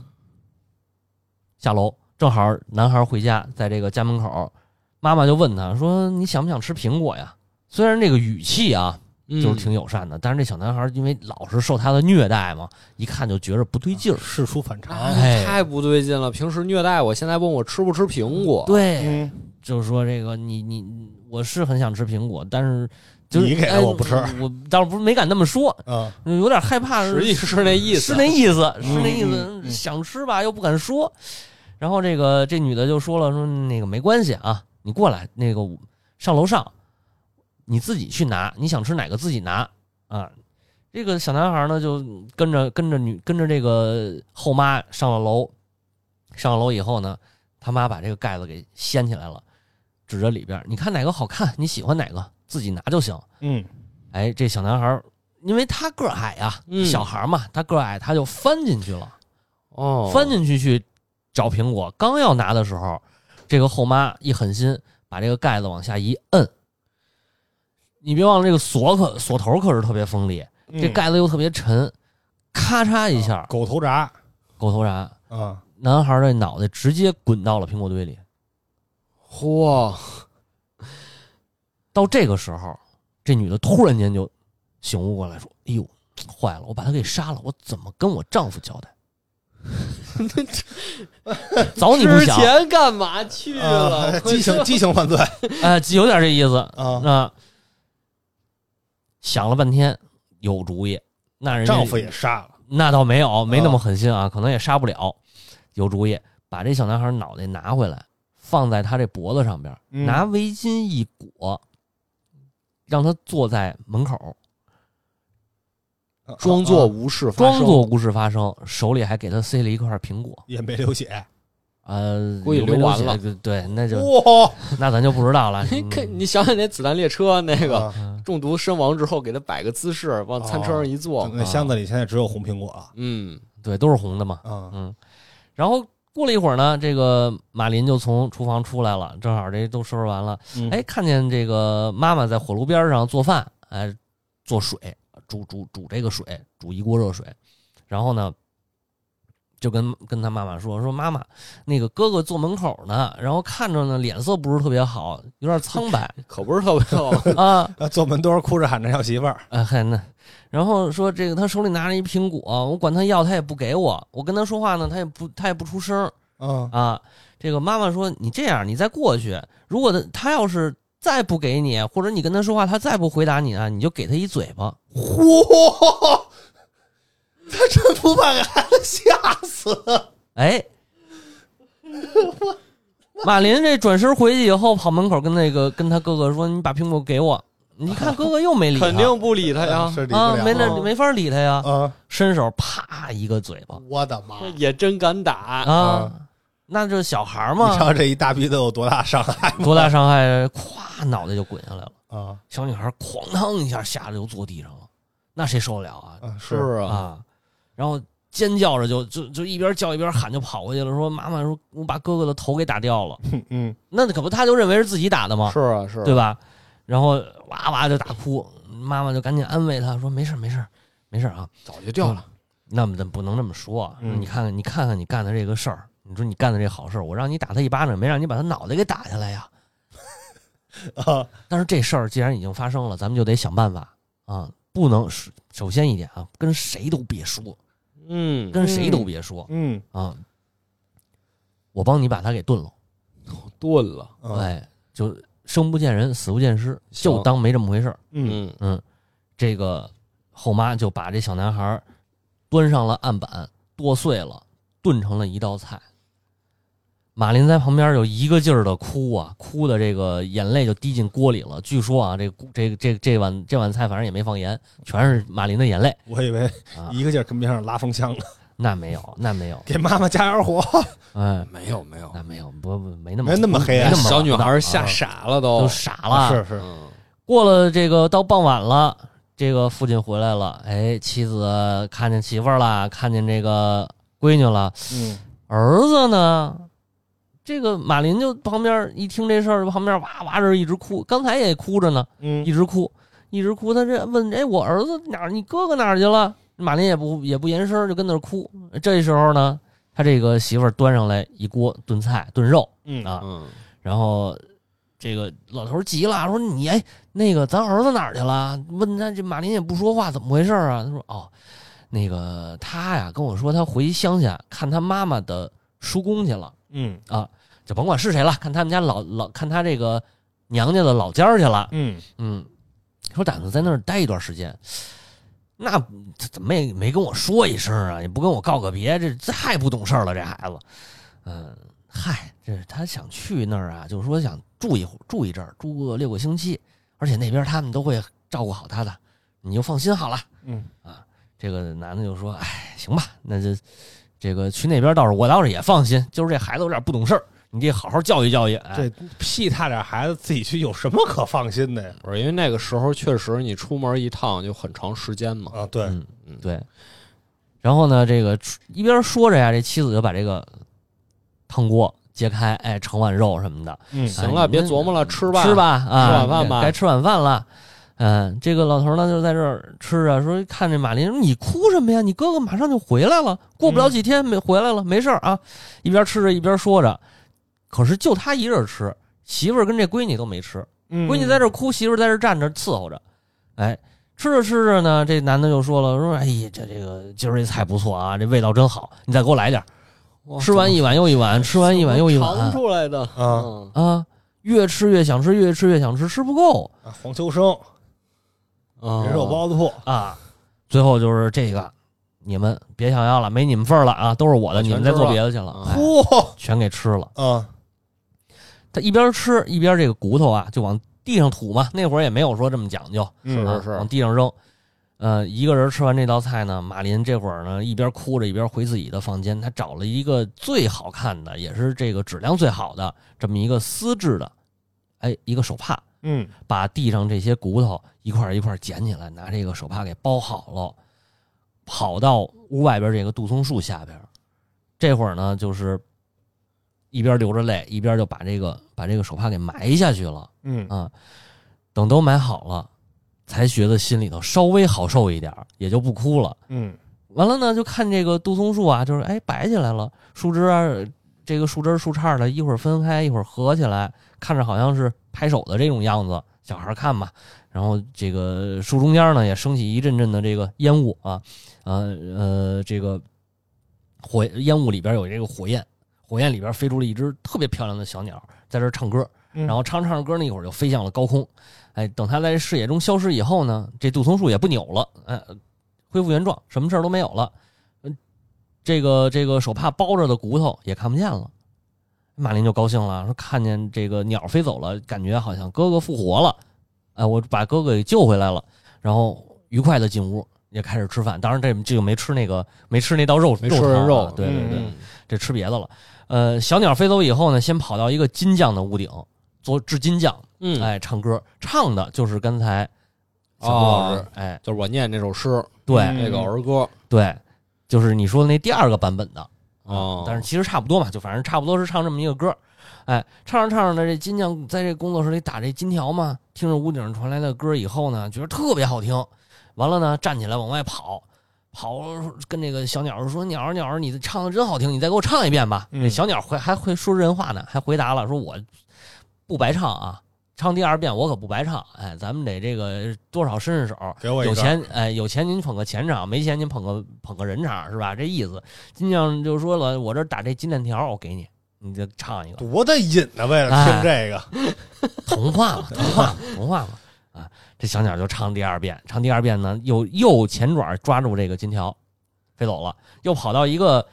B: 下楼正好男孩回家，在这个家门口，妈妈就问他说：“你想不想吃苹果呀？”虽然这个语气啊，
C: 嗯
B: 就是挺友善的，但是这小男孩因为老是受他的虐待嘛，一看就觉着不对劲儿。
A: 事出反常。
B: 哎
C: 太不对劲了。平时虐待我，现在问我吃不吃苹果，
B: 对，
A: 嗯，
B: 就是说这个你你我是很想吃苹果，但是就是
A: 你给的
B: 哎
A: 我不吃
B: 我倒不是没敢那么说，
A: 啊，
B: 有点害怕。
C: 实际是那意思，
B: 是那意思，是那意
A: 嗯
B: 思，
A: 嗯嗯
B: 想吃吧又不敢说。然后这个这女的就说了，说那个没关系啊，你过来，那个上楼上，你自己去拿，你想吃哪个自己拿啊。这个小男孩呢就跟着跟着女跟着这个后妈上了楼，上了楼以后呢，他妈把这个盖子给掀起来了，指着里边，你看哪个好看，你喜欢哪个自己拿就行。
A: 嗯
B: 哎，这小男孩因为他个矮呀、
C: 嗯
B: 小孩嘛，他个矮，他就翻进去了。
C: 哦，
B: 翻进去去找苹果，刚要拿的时候，这个后妈一狠心，把这个盖子往下一摁。你别忘了，这个锁可锁头可是特别锋利，
A: 嗯
B: 这盖子又特别沉，咔嚓一下，
A: 狗头铡
B: 狗头铡，
A: 啊，
B: 男孩的脑袋直接滚到了苹果堆里。
C: 嚯，
B: 到这个时候，这女的突然间就醒悟过来，说：“哎呦，坏了，我把他给杀了，我怎么跟我丈夫交代？” 早你不
C: 之
B: 想，
C: 前干嘛去了？
A: 啊激情激情犯罪
B: 哎，有点这意思
A: 啊，
B: 啊。想了半天，有主意。那人
A: 丈夫也杀了，
B: 那倒没有，没那么狠心啊，可能也杀不了。有主意，把这小男孩脑袋拿回来，放在他这脖子上边，
A: 嗯。
B: 拿围巾一裹，让他坐在门口，
C: 装作无事发生，
B: 装作无事发生，手里还给他塞了一块苹果。
A: 也没流血，
B: 呃，
C: 估计
B: 有没血
C: 流完了。
B: 对，那就
A: 哇，
B: 那咱就不知道了。
C: 你 看，你想想那子弹列车那个中毒身亡之后，给他摆个姿势，往餐车上一坐，
A: 那箱子里现在只有红苹果了。
C: 嗯，
B: 对，都是红的嘛。
A: 嗯，
B: 嗯，然后过了一会儿呢，这个马林就从厨房出来了，正好这都收拾完了，
A: 嗯。
B: 哎，看见这个妈妈在火炉边上做饭，哎，做水，煮煮煮这个水，煮一锅热水，然后呢，就跟跟他妈妈说说妈妈，那个哥哥坐门口呢，然后看着呢脸色不是特别好，有点苍白
C: 可不是特别好。
B: 啊，
A: 啊，坐门墩哭着喊着要媳妇儿，
B: 哎嗨那，然后说这个他手里拿着一苹果，我管他要他也不给我，我跟他说话呢，他也不他也不出声，
A: 嗯
B: 啊，这个妈妈说：“你这样，你再过去，如果他他要是再不给你，或者你跟他说话，他再不回答你啊，你就给他一嘴巴。
A: 嚯，他真不怕给孩子吓死，”
B: 哎，马林这转身回去以后，跑门口跟那个跟他哥哥说：“你把苹果给我。”你看哥哥又没理他，
C: 肯定不理他呀，
A: 是理
B: 啊，没那
C: 啊
B: 没法理他呀，
A: 啊，
B: 伸手啪一个嘴巴
A: 我的妈，
C: 也真敢打。
B: 啊！那这小孩嘛
A: 你
B: 知
A: 道这一大逼得有多大伤害
B: 多大伤害？咵，脑袋就滚下来了。
A: 啊？
B: 小女孩哐当一下吓得就坐地上了，那谁受得了啊？
A: 啊
C: 是啊，
B: 啊，然后尖叫着就就就一边叫一边喊，就跑过去了，说妈妈说我把哥哥的头给打掉了，
A: 嗯嗯
B: 那可不他就认为是自己打的吗？
C: 是啊，是啊
B: 对吧？然后哇哇就大哭，妈妈就赶紧安慰他说没事没事没事啊，
C: 早就掉了。
B: 那么不能这么说啊，
A: 嗯
B: 你看看你看看你干的这个事儿，你说你干的这好事儿，我让你打他一巴掌，没让你把他脑袋给打下来呀。
A: 啊
B: 但是这事儿既然已经发生了，咱们就得想办法啊，不能是首先一点啊，跟谁都别说，
C: 嗯，
B: 跟谁都别说
A: 嗯
B: 啊。我帮你把他给炖了，
C: 炖了。
A: 嗯
B: 哎，就生不见人，死不见尸，就当没这么回事儿。
A: 嗯
C: 嗯
B: 嗯，这个后妈就把这小男孩端上了案板，剁碎了，炖成了一道菜。马林在旁边就一个劲儿的哭啊，哭的这个眼泪就滴进锅里了。据说啊，这这这这碗这碗菜反正也没放盐，全是马林的眼泪
A: 我以为
B: 啊。
A: 一个劲儿跟边上拉风箱呢，
B: 那没有，那没有，
A: 给妈妈加点火。
B: 哎，
C: 没有没有，
B: 那没有，不不没那么
A: 没那么黑
C: 小女孩吓傻了都
B: 都。傻了。
A: 是是，
C: 嗯
B: 过了这个到傍晚了，这个父亲回来了，哎，妻子看见媳妇儿了，看见这个闺女了，
A: 嗯
B: 儿子呢？这个马林就旁边一听这事儿，旁边哇哇这一直哭，刚才也哭着呢，一
A: 嗯
B: 直哭，一直哭。他这问，哎，我儿子哪儿？你哥哥哪儿去了？马林也不也不言声，就跟那儿哭。这时候呢，他这个媳妇儿端上来一锅炖菜、炖肉
A: 嗯
B: 啊，
C: 嗯
B: 然后这个老头急了，说你哎，那个咱儿子哪儿去了？问他这马林也不说话，怎么回事啊？他说哦，那个他呀跟我说他回乡下看他妈妈的叔公去了
A: 嗯
B: 啊，就甭管是谁了，看他们家老老看他这个娘家的老家去了。
A: 嗯
B: 嗯，说打算在那儿待一段时间。那怎么也没跟我说一声啊？也不跟我告个别，这这太不懂事儿了，这孩子。嗯，嗨，这他想去那儿啊，就是说想住一，住一阵儿，住个六个星期，而且那边他们都会照顾好他的，你就放心好了。
A: 嗯
B: 这个男的就说：“哎，行吧，那就这个去那边倒是我倒是也放心，就是这孩子有点不懂事儿，你得好好教育教育。”哎，
A: 这屁大点孩子自己去有什么可放心的呀？
C: 不是因为那个时候确实你出门一趟就很长时间嘛。
A: 啊，对，
B: 嗯
C: 嗯，
B: 对。然后呢，这个一边说着呀，这妻子就把这个汤锅揭开，哎，盛碗肉什么的，
A: 嗯
C: 行了，别琢磨了，吃吧，
B: 吃。吧，啊，
C: 吃晚饭吧
B: 该吃晚饭了。嗯，这个老头呢就在这儿吃着，说看这马林，你哭什么呀？你哥哥马上就回来了，过不了几天没回来了，没事儿啊。一边吃着一边说着，可是就他一人吃，媳妇儿跟这闺女都没吃。
A: 嗯
B: 闺女在这哭，媳妇儿在这站着伺候着。哎，吃着吃着呢，这男的就说了，说哎呀，这这个今儿这菜不错啊，这味道真好，你再给我来点儿。吃完一碗又一碗，吃完一碗又一
C: 尝
B: 碗
C: 出来的
A: 啊
C: 嗯
B: 啊，越吃越想吃，越吃越想吃，吃不够
A: 啊黄秋生
C: 啊
A: 人肉包子铺，
B: 啊。最后就是这个，你们别想要了，没你们份儿了啊，都是我的，你们再做别的去了，
A: 嚯
B: 全给吃了。
A: 啊
B: 他一边吃一边这个骨头啊，就往地上吐嘛。那会儿也没有说这么讲究，
A: 嗯
B: 啊
C: 是是
B: 往地上扔。呃，一个人吃完这道菜呢，马林这会儿呢一边哭着一边回自己的房间，他找了一个最好看的，也是这个质量最好的这么一个丝质的，哎，一个手帕，
A: 嗯
B: 把地上这些骨头一块一块捡起来，拿这个手帕给包好了，跑到屋外边这个杜松树下边。这会儿呢，就是一边流着泪，一边就把这个把这个手帕给埋下去了。
A: 嗯
B: 啊，等都埋好了，才觉得心里头稍微好受一点，也就不哭了。
A: 嗯
B: 完了呢，就看这个杜松树啊，就是哎摆起来了，树枝啊，这个树枝树杈的，一会儿分开，一会儿合起来，看着好像是拍手的这种样子。小孩看嘛，然后这个树中间呢也升起一阵阵的这个烟雾啊，呃呃，这个火烟雾里边有这个火焰，火焰里边飞出了一只特别漂亮的小鸟，在这唱歌。
A: 嗯
B: 然后唱着唱着歌，那一会儿就飞向了高空。哎，等它在视野中消失以后呢，这杜松树也不扭了，哎，恢复原状，什么事儿都没有了。嗯，这个这个手帕包着的骨头也看不见了。马林就高兴了，说看见这个鸟飞走了，感觉好像哥哥复活了，哎，我把哥哥给救回来了，然后愉快的进屋也开始吃饭。当然这这就没吃那个没吃那道肉
C: 没吃
B: 肉对对对。
A: 嗯
B: 这吃别的了。呃，小鸟飞走以后呢，先跑到一个金匠的屋顶做制金匠，
C: 嗯，
B: 哎，唱歌，唱的就是刚才小郭老师，
C: 哦
B: 哎，
C: 就是我念这首诗，
B: 对、
A: 嗯
C: 这个儿歌。
B: 对，就是你说的那第二个版本的。
C: 哦，
B: 但是其实差不多嘛，就反正差不多是唱这么一个歌，哎，唱着唱着呢，这金匠在这工作室里打这金条嘛，听着屋顶上传来的歌以后呢，觉得特别好听，完了呢，站起来往外跑，跑跟那个小鸟说：“鸟儿鸟儿，你唱的真好听，你再给我唱一遍吧。
A: 嗯
B: 这小鸟回还会说人话呢，还回答了说：“我不白唱啊，唱第二遍我可不白唱，哎，咱们得这个多少伸伸手，
A: 给我
B: 有钱，哎，有钱您捧个钱场，没钱您捧个捧个人场，是吧？这意思。金匠就说了，我这打这金链条，我给你，你就唱一个
A: 多大瘾呢？为了听这个，
B: 童话嘛，童话嘛，童话嘛。啊，这小鸟就唱第二遍，唱第二遍呢，又又前爪抓住这个金条，飞走了，又跑到一个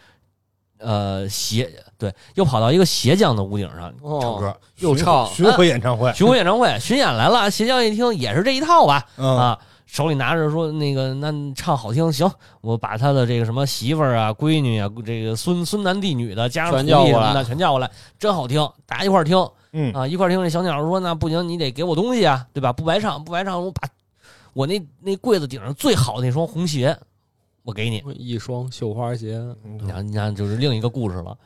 B: 呃鞋对，又跑到一个鞋匠的屋顶上唱歌，
C: 哦又唱
A: 巡回演唱会，
B: 巡回演唱会巡演来了，鞋匠一听也是这一套吧，
A: 嗯
B: 啊，手里拿着说那个那唱好听，行，我把他的这个什么媳妇儿啊、闺女啊、这个孙孙男弟女的加上徒弟
C: 全叫过来
B: 什么的全叫过来，真好听，大家一块儿听
A: 嗯
B: 啊，一块听。这小鸟说那不行，你得给我东西啊，对吧？不白唱，不白唱，我把我那那柜子顶上最好的那双红鞋，我给你。
C: 一双绣花鞋，
B: 你看，你看，就是另一个故事了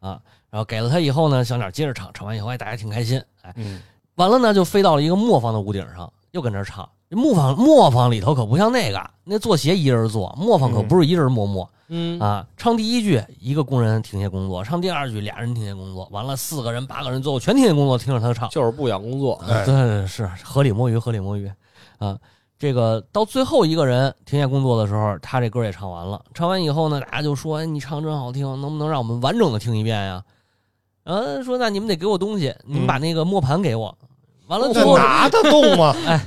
B: 啊。然后给了他以后呢，小鸟接着唱，唱完以后，哎，大家挺开心，哎，
A: 嗯
B: 完了呢，就飞到了一个磨坊的屋顶上，又跟那唱。这磨坊磨坊里头可不像那个，那做鞋一人做，磨坊可不是一人磨磨、
C: 嗯
B: 啊。唱第一句，一个工人停下工作；唱第二句，俩人停下工作。完了，四个人、八个人，最后全停下工作，听着他唱。
C: 就是不想工作，
A: 哎
B: 对对对，是合理摸鱼，合理摸鱼啊。这个到最后一个人停下工作的时候，他这歌也唱完了。唱完以后呢，大家就说：“哎，你唱真好听，能不能让我们完整的听一遍呀？”嗯，说那你们得给我东西，你们把那个磨盘给我。完了之后，
A: 这拿得动吗？
B: 哎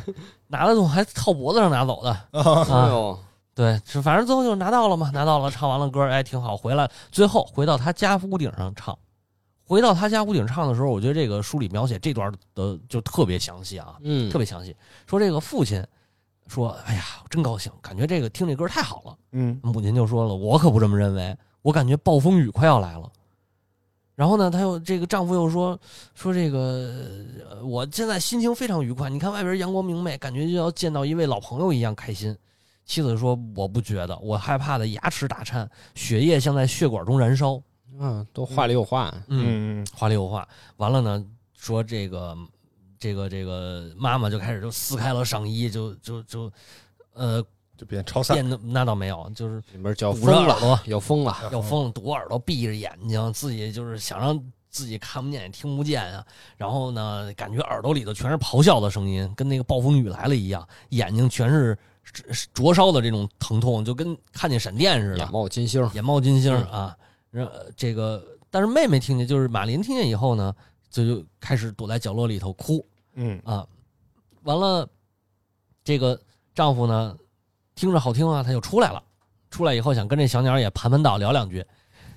B: 拿得动还套脖子上拿走的
C: 哎
B: 啊。
C: 呦，
B: 对，是反正最后就拿到了嘛，拿到了，唱完了歌，哎，挺好。回来最后回到他家屋顶上唱，回到他家屋顶唱的时候，我觉得这个书里描写这段的就特别详细啊，
C: 嗯，
B: 特别详细。说这个父亲说：“哎呀，真高兴，感觉这个听这歌太好了。
A: 嗯”
B: 母亲就说了：“我可不这么认为，我感觉暴风雨快要来了。”然后呢，他又这个丈夫又说说这个，呃我现在心情非常愉快。你看外边阳光明媚，感觉就要见到一位老朋友一样开心。妻子说：“我不觉得，我害怕的牙齿打颤，血液像在血管中燃烧。
C: 嗯，都话里有话，
B: 嗯，
A: 嗯
B: 话里有话。完了呢，说这个这个这个妈妈就开始就撕开了上衣，就就就呃
A: 就变超散，
B: 变那倒没有，就是
C: 里面叫
B: 捂着
C: 疯了，
B: 耳朵，
C: 要疯了，
B: 要疯了，堵耳朵，闭着眼睛，自己就是想让自己看不见也听不见啊。然后呢，感觉耳朵里头全是咆哮的声音，跟那个暴风雨来了一样，眼睛全是是灼烧的这种疼痛，就跟看见闪电似的
C: 眼。冒金星，
B: 眼冒金星啊。然这个，但是妹妹听见，就是马林听见以后呢，就就开始躲在角落里头哭
A: 嗯
B: 啊。完了，这个丈夫呢，听着好听啊，他就出来了。出来以后想跟这小鸟也盘盘道聊两句，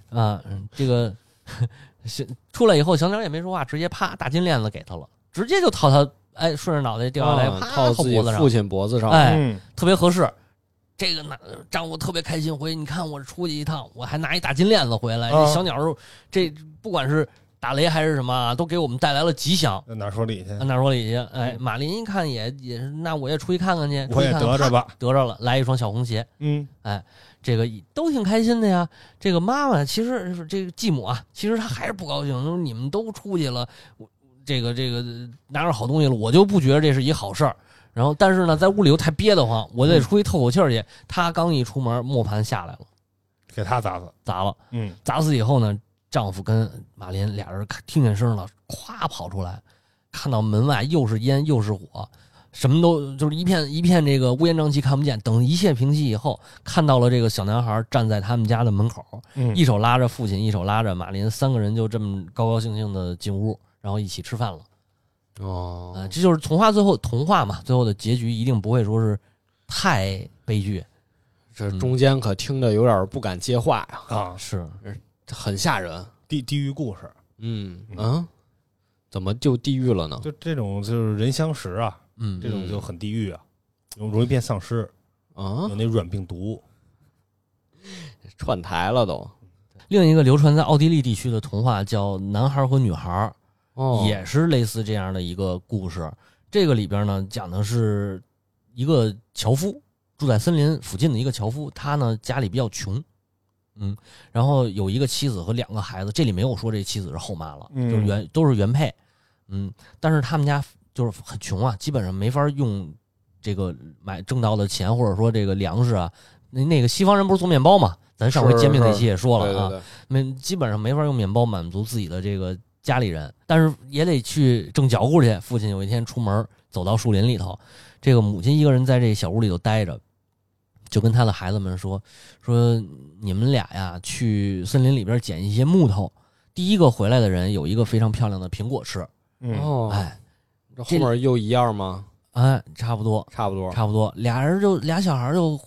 B: 啊，嗯这个 是出来以后，小鸟也没说话，直接啪大金链子给他了，直接就套他，哎，顺着脑袋掉下来，
C: 啊
B: 啪
C: 套自己
B: 脖子上
C: 父，亲脖子上，
B: 哎，
A: 嗯
B: 特别合适。这个男丈夫特别开心，回去你看我出去一趟，我还拿一大金链子回来。
A: 啊
B: 这小鸟，这不管是打雷还是什么啊，都给我们带来了吉祥。
A: 哪说理去？
B: 哪说理去，哎，马林一看也也是，那我也出去看看去，
A: 我也得着吧。
B: 得着了，来一双小红鞋，
A: 嗯哎
B: 这个都挺开心的呀。这个妈妈其实是这个继母啊，其实她还是不高兴，说你们都出去了，我这个这个拿着好东西了，我就不觉得这是一好事儿。然后，但是呢，在屋里又太憋得慌，我得出去透口气儿去。他刚一出门，磨盘下来了，
A: 给他砸死。
B: 砸了。
A: 嗯
B: 砸死以后呢，丈夫跟马林俩人听见声了，咵跑出来，看到门外又是烟又是火，什么都就是一片一片这个乌烟瘴气，看不见。等一切平息以后，看到了这个小男孩站在他们家的门口，
A: 嗯
B: 一手拉着父亲，一手拉着马林，三个人就这么高高兴兴的进屋，然后一起吃饭了。
C: 哦
B: 啊、这就是童话最后童话嘛，最后的结局一定不会说是太悲剧，
C: 这中间可听着有点不敢接话呀，
A: 啊，
B: 是
C: 很吓人。
A: 地地狱故事，
C: 嗯嗯，怎么就地狱了呢？
A: 就这种就是人相识啊，
B: 嗯
A: 这种就很地狱啊，容易变丧尸，
C: 啊
A: 有，那软病毒。
C: 串台了都。
B: 另一个流传在奥地利地区的童话叫《男孩和女孩》，
C: 哦，
B: 也是类似这样的一个故事。这个里边呢，讲的是一个樵夫住在森林附近的一个樵夫，他呢家里比较穷，嗯，然后有一个妻子和两个孩子，这里没有说这妻子是后妈了，
A: 嗯。
B: 就是原都是原配，嗯，但是他们家就是很穷啊，基本上没法用这个买挣到的钱，或者说这个粮食啊，那那个西方人不是做面包嘛，咱上回
C: 是
B: 煎饼那期也说了啊，没基本上没法用面包满足自己的这个家里人，但是也得去挣脚骨去。父亲有一天出门，走到树林里头，这个母亲一个人在这小屋里头待着，就跟他的孩子们说：“说你们俩呀，去森林里边捡一些木头。第一个回来的人有一个非常漂亮的苹果吃。
A: 嗯，
C: 哦，
B: 哎
C: 这后面又一样吗？
B: 哎，差不多，
C: 差不多，
B: 差不多，俩人就俩小孩就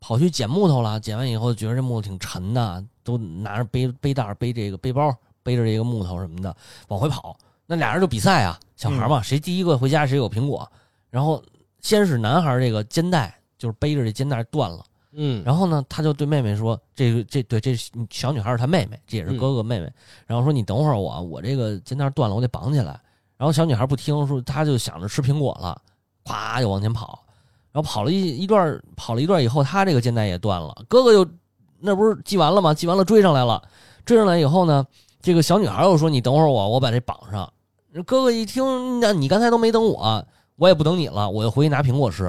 B: 跑去捡木头了。捡完以后，觉得这木头挺沉的，都拿着背背带背这个背包，背着这个木头什么的往回跑。那俩人就比赛啊，小孩嘛，谁第一个回家谁有苹果。然后先是男孩这个肩带就是背着这肩带断了，
C: 嗯，
B: 然后呢，他就对妹妹说：“这个这对这小女孩是他妹妹，这也是哥哥妹妹。然后说：“你等会儿我，我这个肩带断了，我得绑起来。”然后小女孩不听，说她就想着吃苹果了，咵就往前跑。然后跑了一一段，跑了一段以后，她这个肩带也断了。哥哥又那不是系完了吗？系完了追上来了，追上来以后呢，这个小女孩又说：“你等会儿我，我把这绑上。”哥哥一听，那你刚才都没等我，我也不等你了，我就回去拿苹果吃。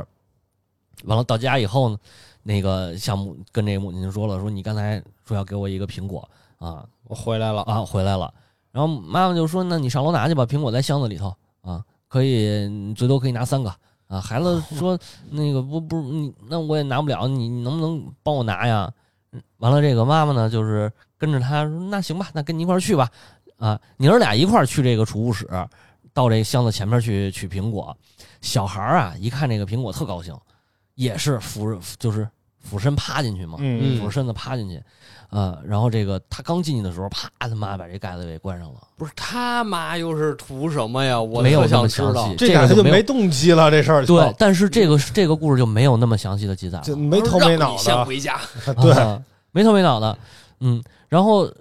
B: 完了到家以后呢，那个向母跟这个母亲说了，说你刚才说要给我一个苹果啊
C: 我回来了，
B: 啊，回来了。然后妈妈就说，那你上楼拿去吧，苹果在箱子里头啊，可以最多可以拿三个啊。孩子说那个不不你那我也拿不了，你你能不能帮我拿呀？嗯完了这个妈妈呢，就是跟着他说那行吧，那跟你一块儿去吧啊，娘儿俩一块儿去这个储物室，到这个箱子前面去取苹果。小孩儿啊，一看这个苹果特高兴，也是俯就是俯身趴进去嘛，
A: 嗯
B: 俯身子趴进去，呃，然后这个他刚进去的时候，啪，他妈把这盖子给关上了，
C: 不是他妈又是图什么呀？我
B: 没有
C: 想知道。
A: 这俩他就
B: 这个就没
A: 动机了，这事儿
B: 对，但是这个这个故事就没有那么详细的记载了，
A: 就没头没脑
C: 让你先
A: 的，
C: 回家，
A: 对，
B: 啊没头没脑的，嗯，然后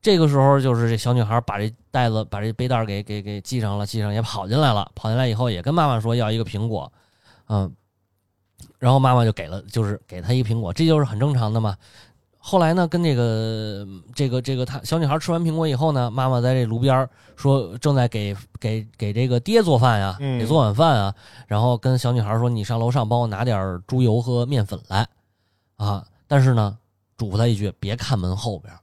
B: 这个时候就是这小女孩把这袋子把这背带给给给系上了，系上也跑进来了，跑进来以后也跟妈妈说要一个苹果，嗯，然后妈妈就给了，就是给她一个苹果，这就是很正常的嘛。后来呢，跟这个这个这个他小女孩吃完苹果以后呢，妈妈在这炉边说正在给给给这个爹做饭呀，
A: 嗯
B: 给做晚饭啊，然后跟小女孩说：“你上楼上帮我拿点猪油和面粉来。”啊，但是呢，嘱咐他一句，别看门后边儿，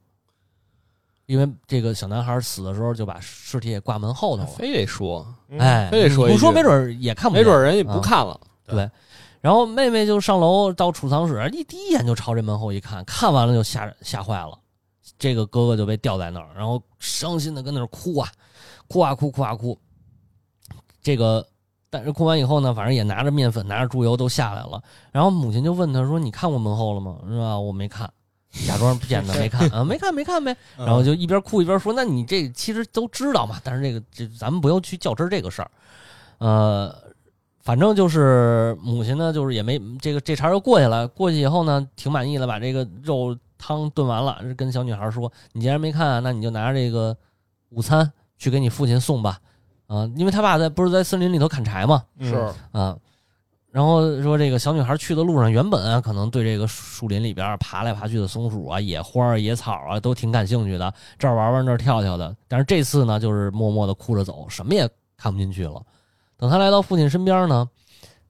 B: 因为这个小男孩死的时候就把尸体也挂门后头了。
C: 非得说，
A: 嗯
B: 哎，
C: 非得说
B: 不说没准也看不
C: 没，准人也不
B: 啊
C: 看了。
B: 对。然后妹妹就上楼到储藏室，一第一眼就朝这门后一看，看完了就吓吓坏了。这个哥哥就被吊在那儿，然后伤心的跟那儿哭啊，哭啊哭，哭啊哭。这个，但是哭完以后呢，反正也拿着面粉、拿着猪油都下来了。然后母亲就问他说：“你看过门后了吗？”是吧？我没看，假装骗他没看 啊，没看没看呗。
A: 嗯
B: 然后就一边哭一边说：“那你这其实都知道嘛，但是这个这咱们不要去较真这个事儿，呃，反正就是母亲呢，就是也没这个这茬儿就过去了。过去以后呢，挺满意的，把这个肉汤炖完了，跟小女孩说：“你既然没看啊，那你就拿着这个午餐去给你父亲送吧。”啊，因为他爸在不是在森林里头砍柴嘛，
A: 嗯
C: 是，
B: 啊，然后说这个小女孩去的路上，原本啊可能对这个树林里边爬来爬去的松鼠啊、野花儿、野草啊都挺感兴趣的，这儿玩玩那儿跳跳的。但是这次呢，就是默默的哭着走，什么也看不进去了。等他来到父亲身边呢，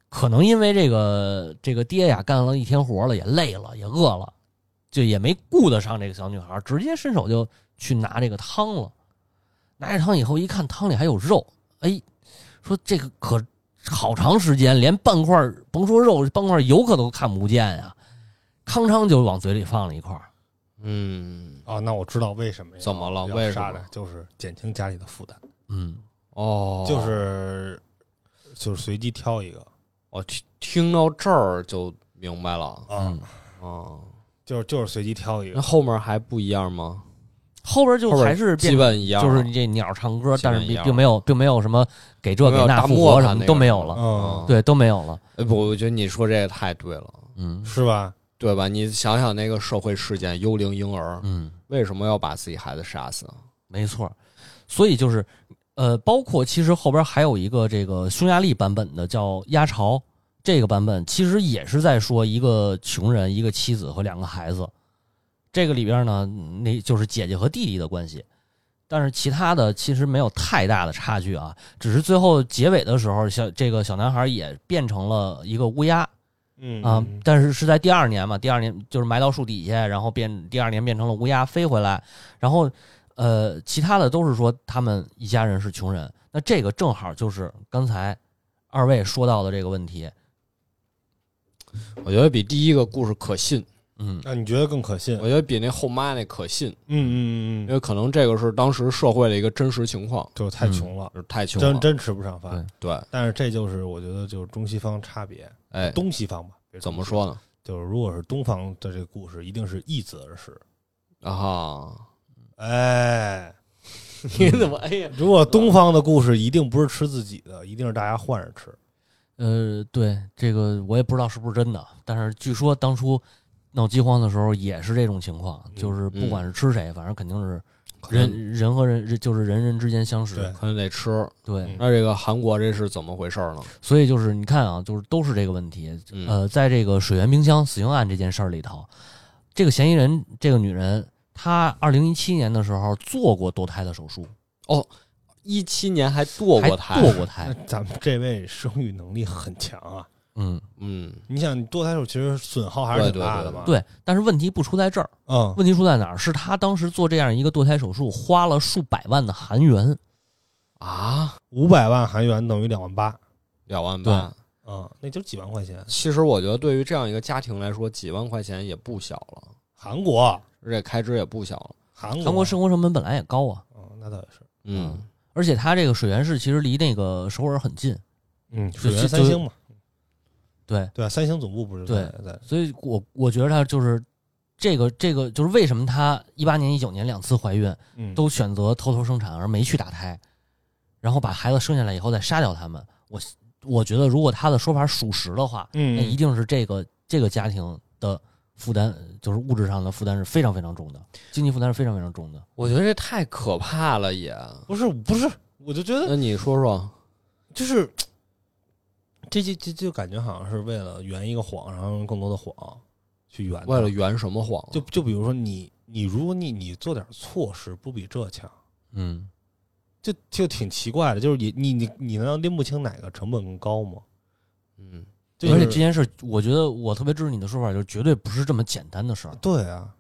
B: 可能因为这个这个爹呀干了一天活了，也累了，也饿了，就也没顾得上这个小女孩，直接伸手就去拿这个汤了。拿着汤以后一看，汤里还有肉，哎，说这个可好长时间连半块甭说肉，半块油可都看不见呀，康昌就往嘴里放了一块儿。
C: 嗯，
A: 哦，那我知道为什么要
C: 怎么了？为什么？
A: 杀的，就是减轻家里的负担，
B: 嗯，
C: 哦，
A: 就是就是随机挑一个。
C: 我听听到这儿就明白了。
A: 啊。
B: 嗯，
C: 哦。
A: 就是就是随机挑一个。
C: 那，后面还不一样吗？
B: 后边就还是变
C: 基本一样，
B: 就是你这鸟唱歌，但是并没有并没有什么给这给那复活什么都没有了，
A: 嗯，
B: 对，都没有了。
C: 哎不，我觉得你说这个太对了。
B: 嗯，
A: 是吧？
C: 对吧？你想想那个社会事件，幽灵婴儿
B: 嗯，
C: 为什么要把自己孩子杀死？
B: 没错。所以就是，呃，包括其实后边还有一个这个匈牙利版本的叫《鸭巢》，这个版本其实也是在说一个穷人、一个妻子和两个孩子。这个里边呢，那就是姐姐和弟弟的关系。但是其他的其实没有太大的差距啊，只是最后结尾的时候，小这个小男孩也变成了一个乌鸦，
A: 嗯。
B: 啊，但是是在第二年嘛，第二年就是埋到树底下，然后变第二年变成了乌鸦飞回来，然后呃，其他的都是说他们一家人是穷人，那这个正好就是刚才二位说到的这个问题，
C: 我觉得比第一个故事可信，
B: 嗯
A: 那你觉得更可信？
C: 我觉得比那后妈那可信，
A: 嗯嗯嗯嗯，
C: 因为可能这个是当时社会的一个真实情况，
A: 就太穷了，
C: 就是太穷了。
A: 真真吃不上饭。
B: 对
C: 对，
A: 但是这就是我觉得就是中西方差别，
C: 哎，
A: 东西方吧，
C: 怎么说呢？
A: 就是如果是东方的这个故事，一定是易子而食。
C: 啊哈，
A: 哎，
C: 你怎么哎呀？
A: 如果东方的故事一定不是吃自己的，一定是大家换着吃。
B: 呃，对这个我也不知道是不是真的，但是据说当初闹饥荒的时候也是这种情况，就是不管是吃谁，反正肯定是人人和人就是人人之间相识，
A: 对
C: 可能得吃。
B: 对
A: 嗯
C: 那这个韩国这是怎么回事呢？
B: 所以就是你看啊，就是都是这个问题。
C: 嗯
B: 呃，在这个水源冰箱死刑案这件事儿里头，这个嫌疑人这个女人，她二零一七年的时候做过堕胎的手术，哦
C: 一七年还堕过胎，
B: 堕过胎。
A: 咱们这位生育能力很强啊！
B: 嗯，
C: 嗯，
A: 你想，你堕胎手其实损耗还是挺大的嘛。，
B: 对。但是问题不出在这儿，
A: 嗯，
B: 问题出在哪儿？是他当时做这样一个堕胎手术，花了数百万的韩元。
C: 啊，
A: 五百万韩元等于两万八，
C: 两万八。
A: 嗯，那就几万块钱。
C: 其实我觉得对于这样一个家庭来说，几万块钱也不小了，
A: 韩国，
C: 而且开支也不小了。
A: 韩国，
B: 韩国生活成本本来也高啊，
A: 嗯，那倒也是。
C: 嗯，
B: 而且他这个水源市其实离那个首尔很近，
A: 嗯，水源三星嘛，
B: 对，
A: 对啊，三星总部不是在在
B: 所以我我觉得他就是这个这个就是为什么他一八年、一九年两次怀孕
A: 嗯
B: 都选择偷偷生产而没去打胎，然后把孩子生下来以后再杀掉他们。我我觉得如果他的说法属实的话，
A: 嗯
B: 那一定是这个这个家庭的负担，就是物质上的负担是非常非常重的，经济负担是非常非常重的。
C: 我觉得这太可怕了也。
A: 不是不是，我就觉得
C: 那你说说，
A: 就是这这这就感觉好像是为了圆一个谎，然后用更多的谎去圆。
C: 为了圆什么谎？
A: 就就比如说你你如果你你做点错事，不比这强，
B: 嗯，
A: 就就挺奇怪的。就是你你你你难道拎不清哪个成本更高吗？
C: 嗯，
A: 就是
B: 而且这件事，我觉得我特别支持你的说法，就是绝对不是这么简单的事儿。
A: 对啊，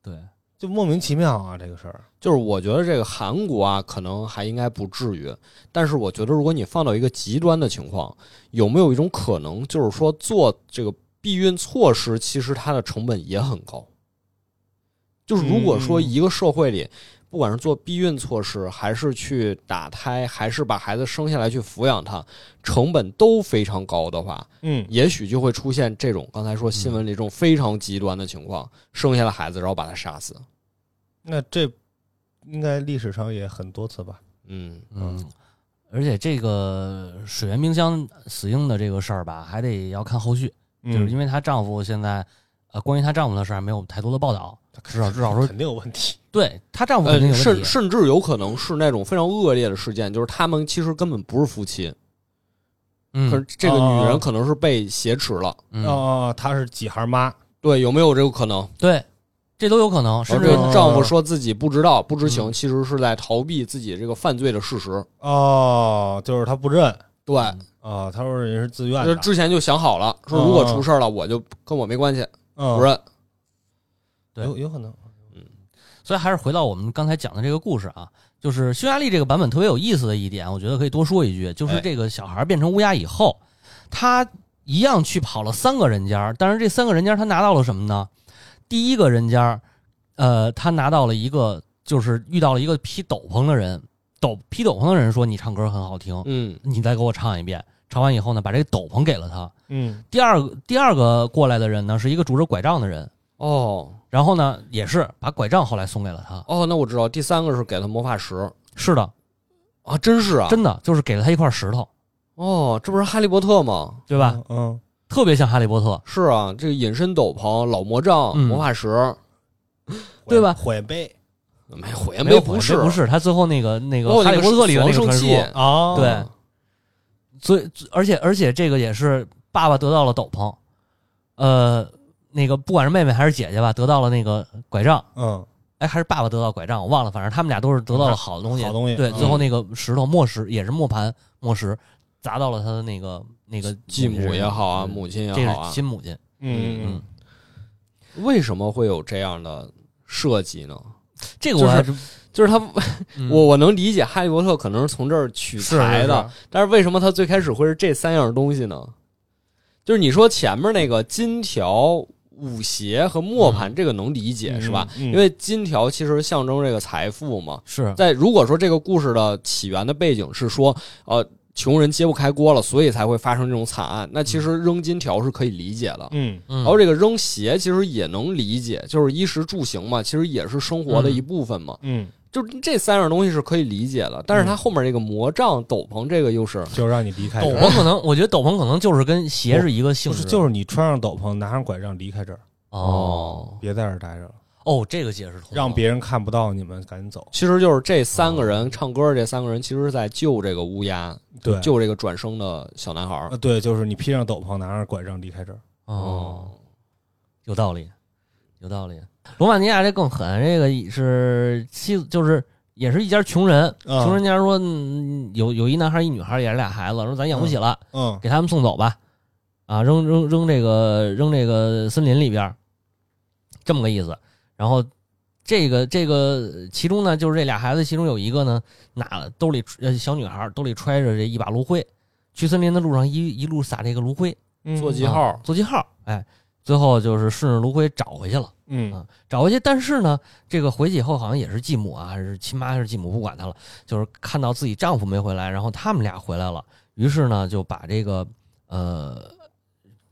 B: 对，
A: 就莫名其妙啊，这个事儿。
C: 就是我觉得这个韩国啊，可能还应该不至于，但是我觉得如果你放到一个极端的情况，有没有一种可能，就是说做这个避孕措施，其实它的成本也很高。就是如果说
A: 嗯
C: 一个社会里，不管是做避孕措施，还是去打胎，还是把孩子生下来去抚养他，成本都非常高的话，
A: 嗯，
C: 也许就会出现这种刚才说新闻里这种非常极端的情况，生下了孩子然后把他杀死。
A: 那这应该历史上也很多次吧？
C: 嗯
B: 嗯，而且这个水源冰箱死婴的这个事儿吧，还得要看后续，就是因
A: 为
B: 为她丈夫现在，呃，关于她丈夫的事儿还没有太多的报道，至少至少说
A: 肯定有问题。
B: 对她丈夫肯定
C: 呃，
B: 有问题
C: 甚。甚至有可能是那种非常恶劣的事件，就是他们其实根本不是夫妻，可是
B: 嗯
C: 这个女
A: 哦
C: 人可能是被挟持了。
B: 嗯，
A: 哦，她是几孩妈？
C: 对，有没有这个可能？
B: 对，这都有可能，甚至
C: 这个丈夫说自己不知道、不知情，
B: 嗯
C: 其实是在逃避自己这个犯罪的事实。
A: 哦，就是他不认
C: 对，
A: 啊，他说也是自愿的，
C: 就之前就想好了，说如果出事儿了，我就跟我没关系，
A: 嗯
C: 不认。
B: 对
A: 有有可能。
B: 嗯所以还是回到我们刚才讲的这个故事啊，就是匈牙利这个版本特别有意思的一点，我觉得可以多说一句，就是
C: 哎
B: 这个小孩变成乌鸦以后，他一样去跑了三个人家，但是这三个人家他拿到了什么呢？第一个人家，呃，他拿到了一个，就是遇到了一个披斗篷的人，斗披斗篷的人说你唱歌很好听，
C: 嗯
B: 你再给我唱一遍。唱完以后呢，把这个斗篷给了他。
A: 嗯
B: 第二个第二个过来的人呢，是一个拄着拐杖的人，
C: 哦
B: 然后呢，也是把拐杖后来送给了他。
C: 哦，那我知道，第三个是给了魔法石。
B: 是的，
C: 啊，真是啊，
B: 真的就是给了他一块石头，
C: 哦，这不是哈利波特吗？
B: 对吧？
A: 嗯，
B: 特别像哈利波特。
C: 是啊，这个隐身斗篷、老魔杖、
B: 嗯。
C: 魔法石，
B: 对吧？
A: 火焰杯
C: 没火焰杯不是。
B: 不是，他最后那个那个哈利波特里的那个传
C: 防圣器。
B: 说，
A: 哦
B: 对所以而且而且这个也是爸爸得到了斗篷，呃，那个不管是妹妹还是姐姐吧，得到了那个拐杖，
A: 嗯，
B: 哎，还是爸爸得到拐杖，我忘了，反正他们俩都是得到了好的东西。对，
A: 好东西嗯
B: 最后那个石头磨石也是磨盘磨石砸到了他的那个那个
C: 继母也好啊，
B: 嗯
C: 母亲也好啊
B: 是，亲母亲。
A: 嗯嗯
C: 为什么会有这样的设计呢？
B: 这个我还是
C: 就是他，
B: 嗯
C: 我我能理解哈利波特可能是从这儿取
A: 是
C: 材的，，但是为什么他最开始会是这三样东西呢？就是你说前面那个金条、舞鞋和磨盘，这个能理解、
A: 嗯
C: 是吧？
A: 嗯
C: 因为金条其实象征这个财富嘛。
B: 是
C: 在如果说这个故事的起源的背景是说，呃，穷人揭不开锅了，所以才会发生这种惨案，那其实扔金条是可以理解的。
A: 嗯
B: 嗯
C: 然后这个扔鞋其实也能理解，就是衣食住行嘛，其实也是生活的一部分嘛。
A: 嗯，
C: 就是这三样东西是可以理解的，但是它后面这个魔杖、斗篷这个又是
A: 就让你离开
B: 斗，篷可能，我觉得斗篷可能就是跟鞋是一个性质，
A: 就是你穿上斗篷，拿上拐杖离开这儿，
B: 哦
A: 别在这儿待着了，
B: 哦，这个解释通，
A: 让别人看不到你们，赶紧走。
C: 其实就是这三个人唱歌，这三个人其实是在救这个乌鸦，
A: 对，
C: 救这个转生的小男孩儿。
A: 呃对，就是你披上斗篷，拿上拐杖离开这儿。
B: 哦，有道理，有道理。罗马尼亚这更狠，这个是妻子，就是也是一家穷人，
A: 嗯
B: 穷人家说、嗯有有一男孩一女孩，也是俩孩子，说咱养不起了，
A: 嗯
B: 给他们送走吧，啊，扔扔扔这个扔这个森林里边儿，这么个意思。然后这个这个其中呢，就是这俩孩子，其中有一个呢，拿了兜里呃小女孩兜里揣着这一把炉灰，去森林的路上一一路撒这个炉灰，
A: 嗯，
C: 做记号
B: 啊做记号，哎，最后就是顺着炉灰找回去了。
A: 嗯。
B: 啊找回去，但是呢，这个回去以后好像也是继母啊，还是亲妈还是继母，不管她了，就是看到自己丈夫没回来，然后他们俩回来了，于是呢就把这个呃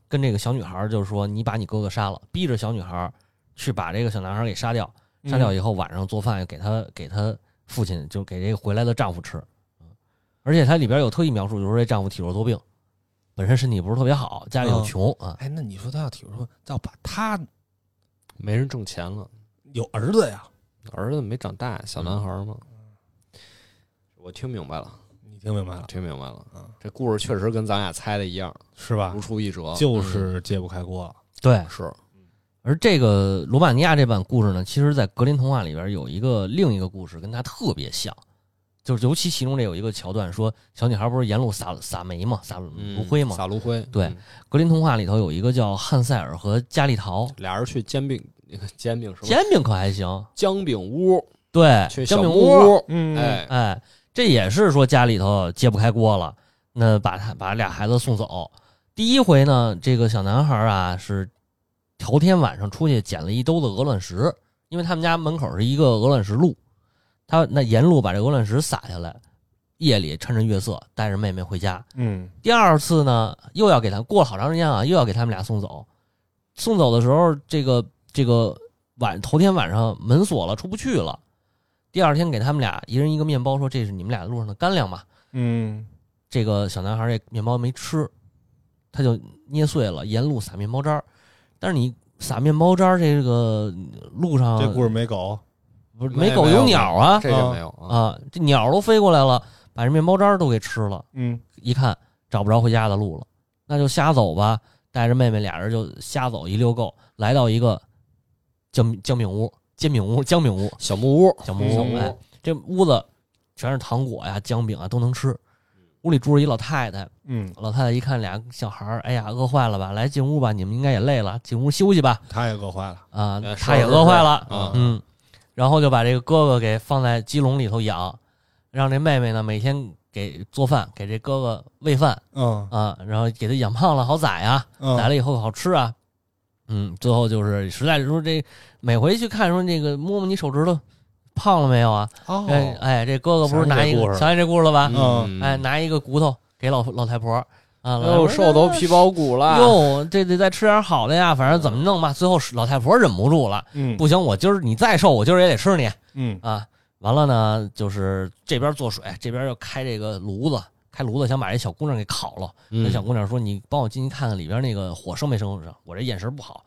B: 跟这个小女孩就是说，你把你哥哥杀了，逼着小女孩去把这个小男孩给杀掉，杀掉以后晚上做饭给他给他父亲就给这个回来的丈夫吃，嗯。而且它里边有特意描述，就是说这丈夫体弱多病，本身身体不是特别好，家里又
A: 嗯
B: 穷啊，
A: 哎，那你说他要体说，要把他
C: 没人挣钱了，
A: 有儿子呀？
C: 儿子没长大，小男孩儿嘛。我听明白了，
A: 你听明白了
C: 听明白了
A: 嗯。
C: 这故事确实跟咱俩猜的一样，
A: 是吧
C: 如？出一辙。
A: 就是揭不开锅了。
B: 对，
C: 是
B: 而这个罗马尼亚这版故事呢，其实，在格林童话里边有一个另一个故事，跟它特别像，就是尤其其中这有一个桥段，说小女孩不是沿路撒撒煤嘛，撒
C: 嗯
B: 炉灰嘛。
C: 撒炉灰。
B: 对
C: 嗯
B: 格林童话里头有一个叫汉塞尔和加利桃，
C: 俩人去煎饼，那个煎饼什么？
B: 煎饼可还行，
C: 姜饼屋，
B: 对，
C: 去小木
B: 姜饼屋，
C: 屋。
A: 嗯，
C: 哎，
B: 哎，这也是说家里头揭不开锅了，那把他把俩孩子送走。第一回呢，这个小男孩啊是头天晚上出去捡了一兜子鹅卵石，因为他们家门口是一个鹅卵石路，他那沿路把这鹅卵石撒下来，夜里趁着月色带着妹妹回家。
A: 嗯
B: 第二次呢，又要给他过了好长时间啊，又要给他们俩送走。送走的时候，这个这个晚头天晚上门锁了，出不去了。第二天给他们俩一人一个面包，说这是你们俩路上的干粮嘛。
A: 嗯
B: 这个小男孩这面包没吃，他就捏碎了，沿路撒面包渣儿。但是你撒面包渣儿，这个路上
A: 这故事没狗。
B: 不是
C: 没
B: 狗有鸟啊
C: 这个没有啊。
B: 啊，这鸟都飞过来了，把这面包渣都给吃了。
A: 嗯
B: 一看找不着回家的路了，那就瞎走吧。带着妹妹俩人就瞎走一溜够，来到一个姜姜饼屋、煎饼屋、姜饼屋、
C: 小木屋，
B: 小木屋。这屋子全是糖果呀、姜饼啊，都能吃。屋里住着一老太太，
A: 嗯，
B: 老太太一看俩小孩儿，哎呀，饿坏了吧？来进屋吧，你们应该也累了，进屋休息吧。
A: 他也饿坏了。
B: 啊
C: 呃，
B: 她也饿坏了，嗯，然后就把这个哥哥给放在鸡笼里头养，让这妹妹呢每天给做饭，给这哥哥喂饭。
A: 嗯。
B: 啊，然后给他养胖了好宰呀，
A: 嗯，
B: 宰了以后好吃啊，嗯，最后就是实在是说这每回去看说那个摸摸你手指头胖了没有啊？
A: 哦，
B: 哎哎，这哥哥不是拿一个想起这故事了吧？
A: 嗯。
B: 哎，拿一个骨头给老老太婆啊，
C: 又瘦都皮包骨了。
B: 哟，这得再吃点好的呀，反正怎么弄吧。最后老太婆忍不住了，
A: 嗯
B: 不行，我今儿你再瘦，我今儿也得吃你
A: 嗯
B: 啊。完了呢，就是这边做水，这边又开这个炉子，开炉子想把这小姑娘给烤了。那
C: 嗯
B: 小姑娘说：“你帮我进去看看里边那个火生没生上。”我这眼神不好。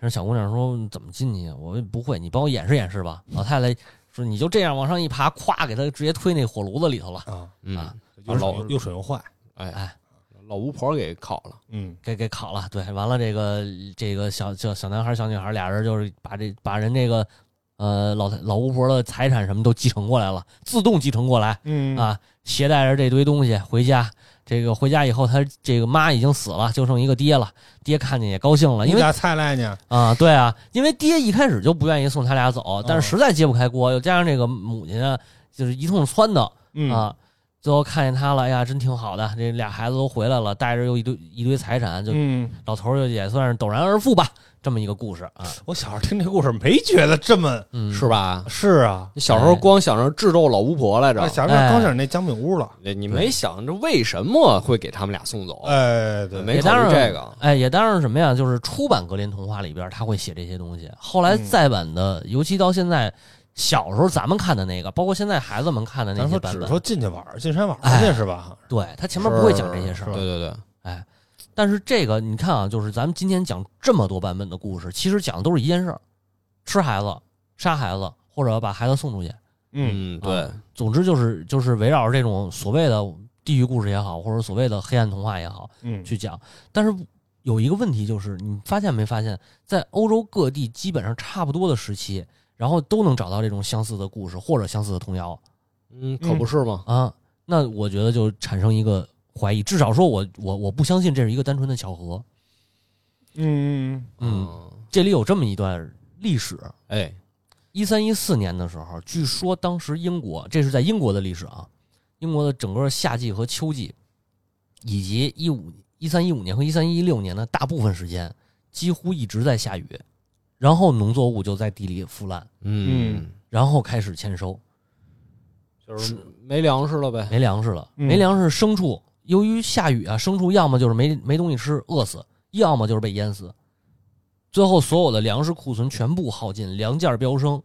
B: 那小姑娘说：“怎么进去呀？我不会，你帮我演示演示吧。”老太太说：“你就这样往上一爬，咵给她直接推那火炉子里头了，
A: 啊，
C: 嗯
B: 啊，
A: 又
C: 老
A: 又水又坏，
C: 哎
B: 哎，
C: 老巫婆给烤了，
A: 嗯
B: 给给烤了。对，完了这个这个小小小男孩小女孩俩人就是把这把人这个呃老老巫婆的财产什么都继承过来了，自动继承过来。
A: 嗯，
B: 啊，携带着这堆东西回家。这个回家以后，他这个妈已经死了，就剩一个爹了。爹看见也高兴了，因为
A: 你家菜来呢，
B: 啊，对啊，因为爹一开始就不愿意送他俩走，但是
A: 嗯
B: 实在揭不开锅，又加上这个母亲啊，就是一通撺掇
A: 嗯
B: 啊，最后看见他了，哎呀，真挺好的，这俩孩子都回来了，带着又一堆一堆财产，就
A: 嗯，
B: 老头儿就也算是陡然而富吧，这么一个故事啊，
A: 我小时候听这故事没觉得这么
B: 嗯，
C: 是吧？
A: 是啊，
C: 你小时候光想着智斗老巫婆来着
A: 哎，，想着光想那姜饼屋了，
C: 你你没想着为什么会给他们俩送走，
A: 哎，对，
C: 没考虑这个。
B: 哎，也当然什么呀，就是出版格林童话里边他会写这些东西，后来
A: 嗯。
B: 再版的，尤其到现在小时候咱们看的那个，包括现在孩子们看的那些版本，
A: 说只说进去玩，进山玩去是吧？
B: 对他前面不会讲这些事儿，
C: 对对对，
B: 哎，但是这个你看啊，就是咱们今天讲这么多版本的故事，其实讲的都是一件事儿：吃孩子、杀孩子，或者把孩子送出去。
A: 嗯
C: 嗯对
B: 啊，总之就是就是围绕着这种所谓的地狱故事也好，或者所谓的黑暗童话也好
A: 嗯，
B: 去讲。但是有一个问题就是，你发现没发现，在欧洲各地基本上差不多的时期，然后都能找到这种相似的故事或者相似的童谣
C: 嗯，可不是吗？
B: 啊。那我觉得就产生一个怀疑，至少说我我我不相信这是一个单纯的巧合。
A: 嗯
B: 嗯，这里有这么一段历史。
C: 哎，
B: 一三一四年的时候，据说当时英国，这是在英国的历史啊，英国的整个夏季和秋季，以及一五一三一五年和一三一六年的大部分时间，几乎一直在下雨，然后农作物就在地里腐烂，
C: 嗯，
B: 然后开始欠收，
C: 就是没粮食了呗。
B: 没粮食了，
A: 嗯
B: 没粮食，牲畜由于下雨啊，牲畜要么就是没没东西吃饿死，要么就是被淹死，最后所有的粮食库存全部耗尽，粮价飙升，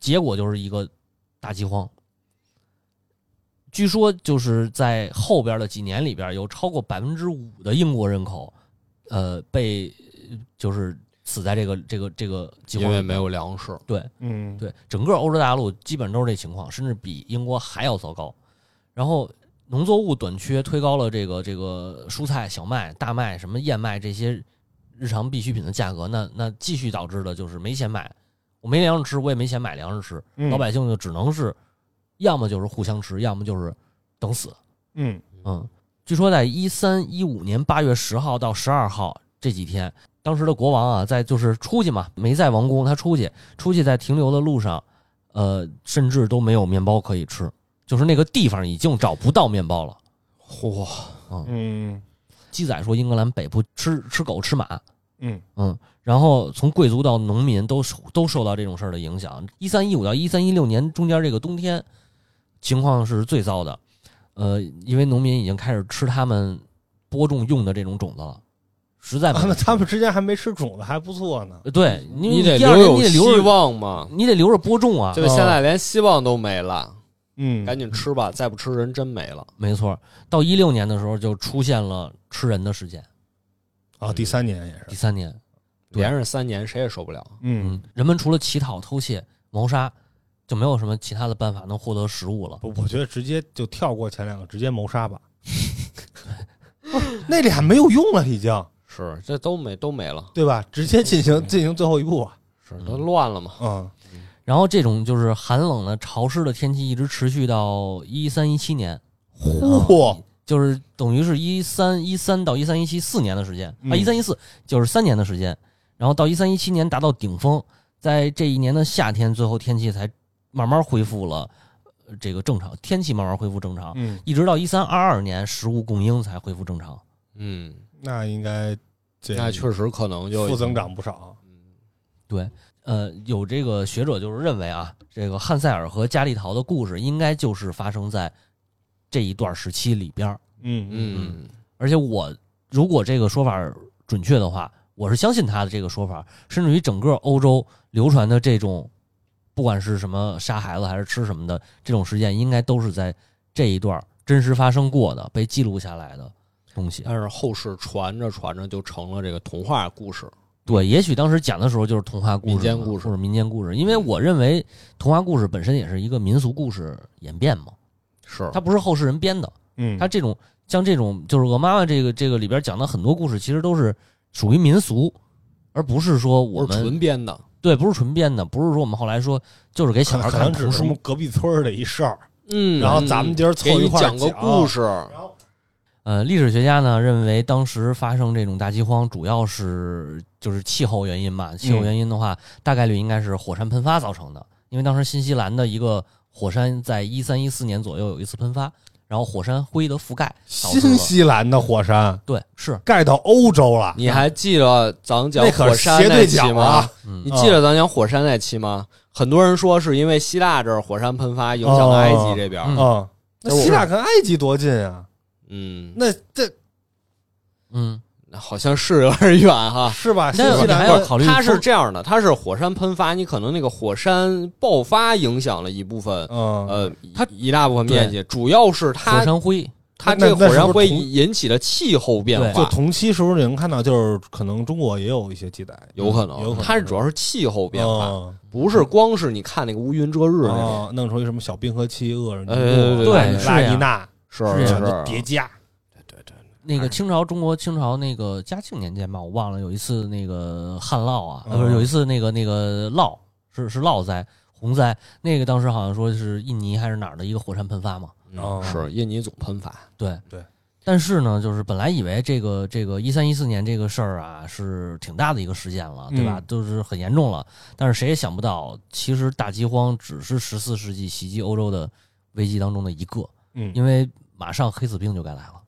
B: 结果就是一个大饥荒。据说就是在后边的几年里边，有超过百分之五的英国人口，呃，被就是死在这个这个这个
C: 因为没有粮食，
B: 对，
A: 嗯，
B: 对，整个欧洲大陆基本都是这情况，甚至比英国还要糟糕。然后农作物短缺，推高了这个这个蔬菜、小麦、大麦、什么燕麦这些日常必需品的价格，那那继续导致的就是没钱买，我没粮食吃，我也没钱买粮食吃，
A: 嗯
B: 老百姓就只能是要么就是互相吃，要么就是等死。
A: 嗯
B: 嗯，据说在一三一五年八月十号到十二号这几天，当时的国王啊，在就是出去嘛，没在王宫，他出去，出去在停留的路上，呃，甚至都没有面包可以吃，就是那个地方已经找不到面包了。
C: 嚯，
A: 嗯。
B: 记载说，英格兰北部吃吃狗吃马，
A: 嗯。
B: 嗯，然后从贵族到农民都受都受到这种事儿的影响。一三一五到一三一六年中间这个冬天，情况是最糟的，呃，因为农民已经开始吃他们播种用的这种种子了，实在没
A: 啊，那他们之间还没吃种子，还不错呢。
B: 呃对你
C: 你得
B: 第二年
C: 留有希
B: 你得留着，
C: 望嘛。
B: 你得留着播种啊，
C: 就现在连希望都没了，
A: 嗯，
C: 赶紧吃吧，再不吃人真没了。
B: 没错。到一六年的时候就出现了吃人的事件，
A: 啊，第三年也是，
B: 第三年，
C: 连着三年谁也受不了。
A: 嗯，
B: 嗯，人们除了乞讨、偷窃、谋杀，就没有什么其他的办法能获得食物了。
A: 我我觉得直接就跳过前两个，直接谋杀吧。不 是那俩没有用了，已经
C: 是，这都没都没了，
A: 对吧？直接进行进行最后一步啊。
C: 是都乱了嘛。
A: 嗯
B: 然后这种就是寒冷的、潮湿的天气一直持续到一三一七年，
A: 嚯，
B: 就是等于是一三一三到一三一七四年的时间啊，
A: 嗯
B: 一三一四就是三年的时间，然后到一三一七年达到顶峰，在这一年的夏天，最后天气才慢慢恢复了呃这个正常，天气慢慢恢复正常，
A: 嗯，
B: 一直到一三二二年，食物供应才恢复正常。
C: 嗯，
A: 那应该这
C: 那确实可能就
A: 负增长不少。
B: 对，呃，有这个学者就是认为啊，这个汉塞尔和加利陶的故事应该就是发生在这一段时期里边儿
A: 嗯
C: 嗯，
B: 而且我如果这个说法准确的话，我是相信他的这个说法，甚至于整个欧洲流传的这种，不管是什么杀孩子还是吃什么的这种事件，应该都是在这一段真实发生过的、被记录下来的东西。
C: 但是后世传着传着就成了这个童话故事。
B: 对，也许当时讲的时候就是童话故事、
C: 民间故事
B: 或者民间故事，因为我认为童话故事本身也是一个民俗故事演变嘛，
C: 是
B: 它不是后世人编的。
A: 嗯，
B: 它这种像这种就是鹅妈妈这个这个里边讲的很多故事，其实都是属于民俗，而不是说我们
C: 纯编的。
B: 对，不是纯编的，不是说我们后来说就是给小孩
A: 可
B: 看可
A: 能只是什么。隔壁村的一事儿，
C: 嗯
A: 然后咱们今儿凑一块儿
C: 你讲个故事，
B: 呃，历史学家呢认为，当时发生这种大饥荒，主要是就是气候原因嘛。气候原因的话，大概率应该是火山喷发造成的，因为当时新西兰的一个火山在一三一四年左右有一次喷发，然后火山灰的覆盖
A: 新西兰的火山
B: 对是
A: 盖到欧洲了，
C: 你还记得咱讲火山
A: 斜对
C: 期吗你记得咱讲火山那期吗？很多人说是因为希腊这儿火山喷发影响了埃及这边。
B: 嗯
A: 嗯，那希腊跟埃及多近啊？
C: 嗯，
A: 那这
B: 嗯，
C: 好像是有点远哈。
A: 是吧？新
B: 但是你
A: 西
B: 还要考虑
C: 它是这样的，它是火山喷发，你可能那个火山爆发影响了一部分，
A: 嗯，
C: 呃，
B: 它
C: 一大部分面积，主要是它
B: 火
C: 它
B: 山灰。
C: 它这个火山
A: 是不是同
C: 会引起的气候变
B: 化。
A: 就，同期是不是能看到？就是可能中国也有一些记载，
C: 有可能，
A: 有可能，
C: 它是主要是气候变化，
A: 嗯。
C: 不是光是你看那个乌云遮日那种，
A: 哦，弄出一什么小冰河期、厄尔尼
C: 哎对、对
B: 对是呀。
A: 拉尼娜，
C: 是
B: 是。
A: 叠加，
C: 对对对，
B: 那个清朝中国清朝那个嘉庆年间吧，我忘了有一次那个旱涝啊，不是有一次那个那个涝是是涝灾洪灾，那个当时好像说是印尼还是哪儿的一个火山喷发嘛，
C: 是印尼总喷发，
B: 对。
A: 对。
B: 但是呢，就是本来以为这个这个一三一四年这个事儿啊是挺大的一个事件了，对吧？
A: 嗯
B: 都是很严重了。但是谁也想不到，其实大饥荒只是十四世纪袭击欧洲的危机当中的一个，
A: 嗯，
B: 因为马上黑死病就该来了。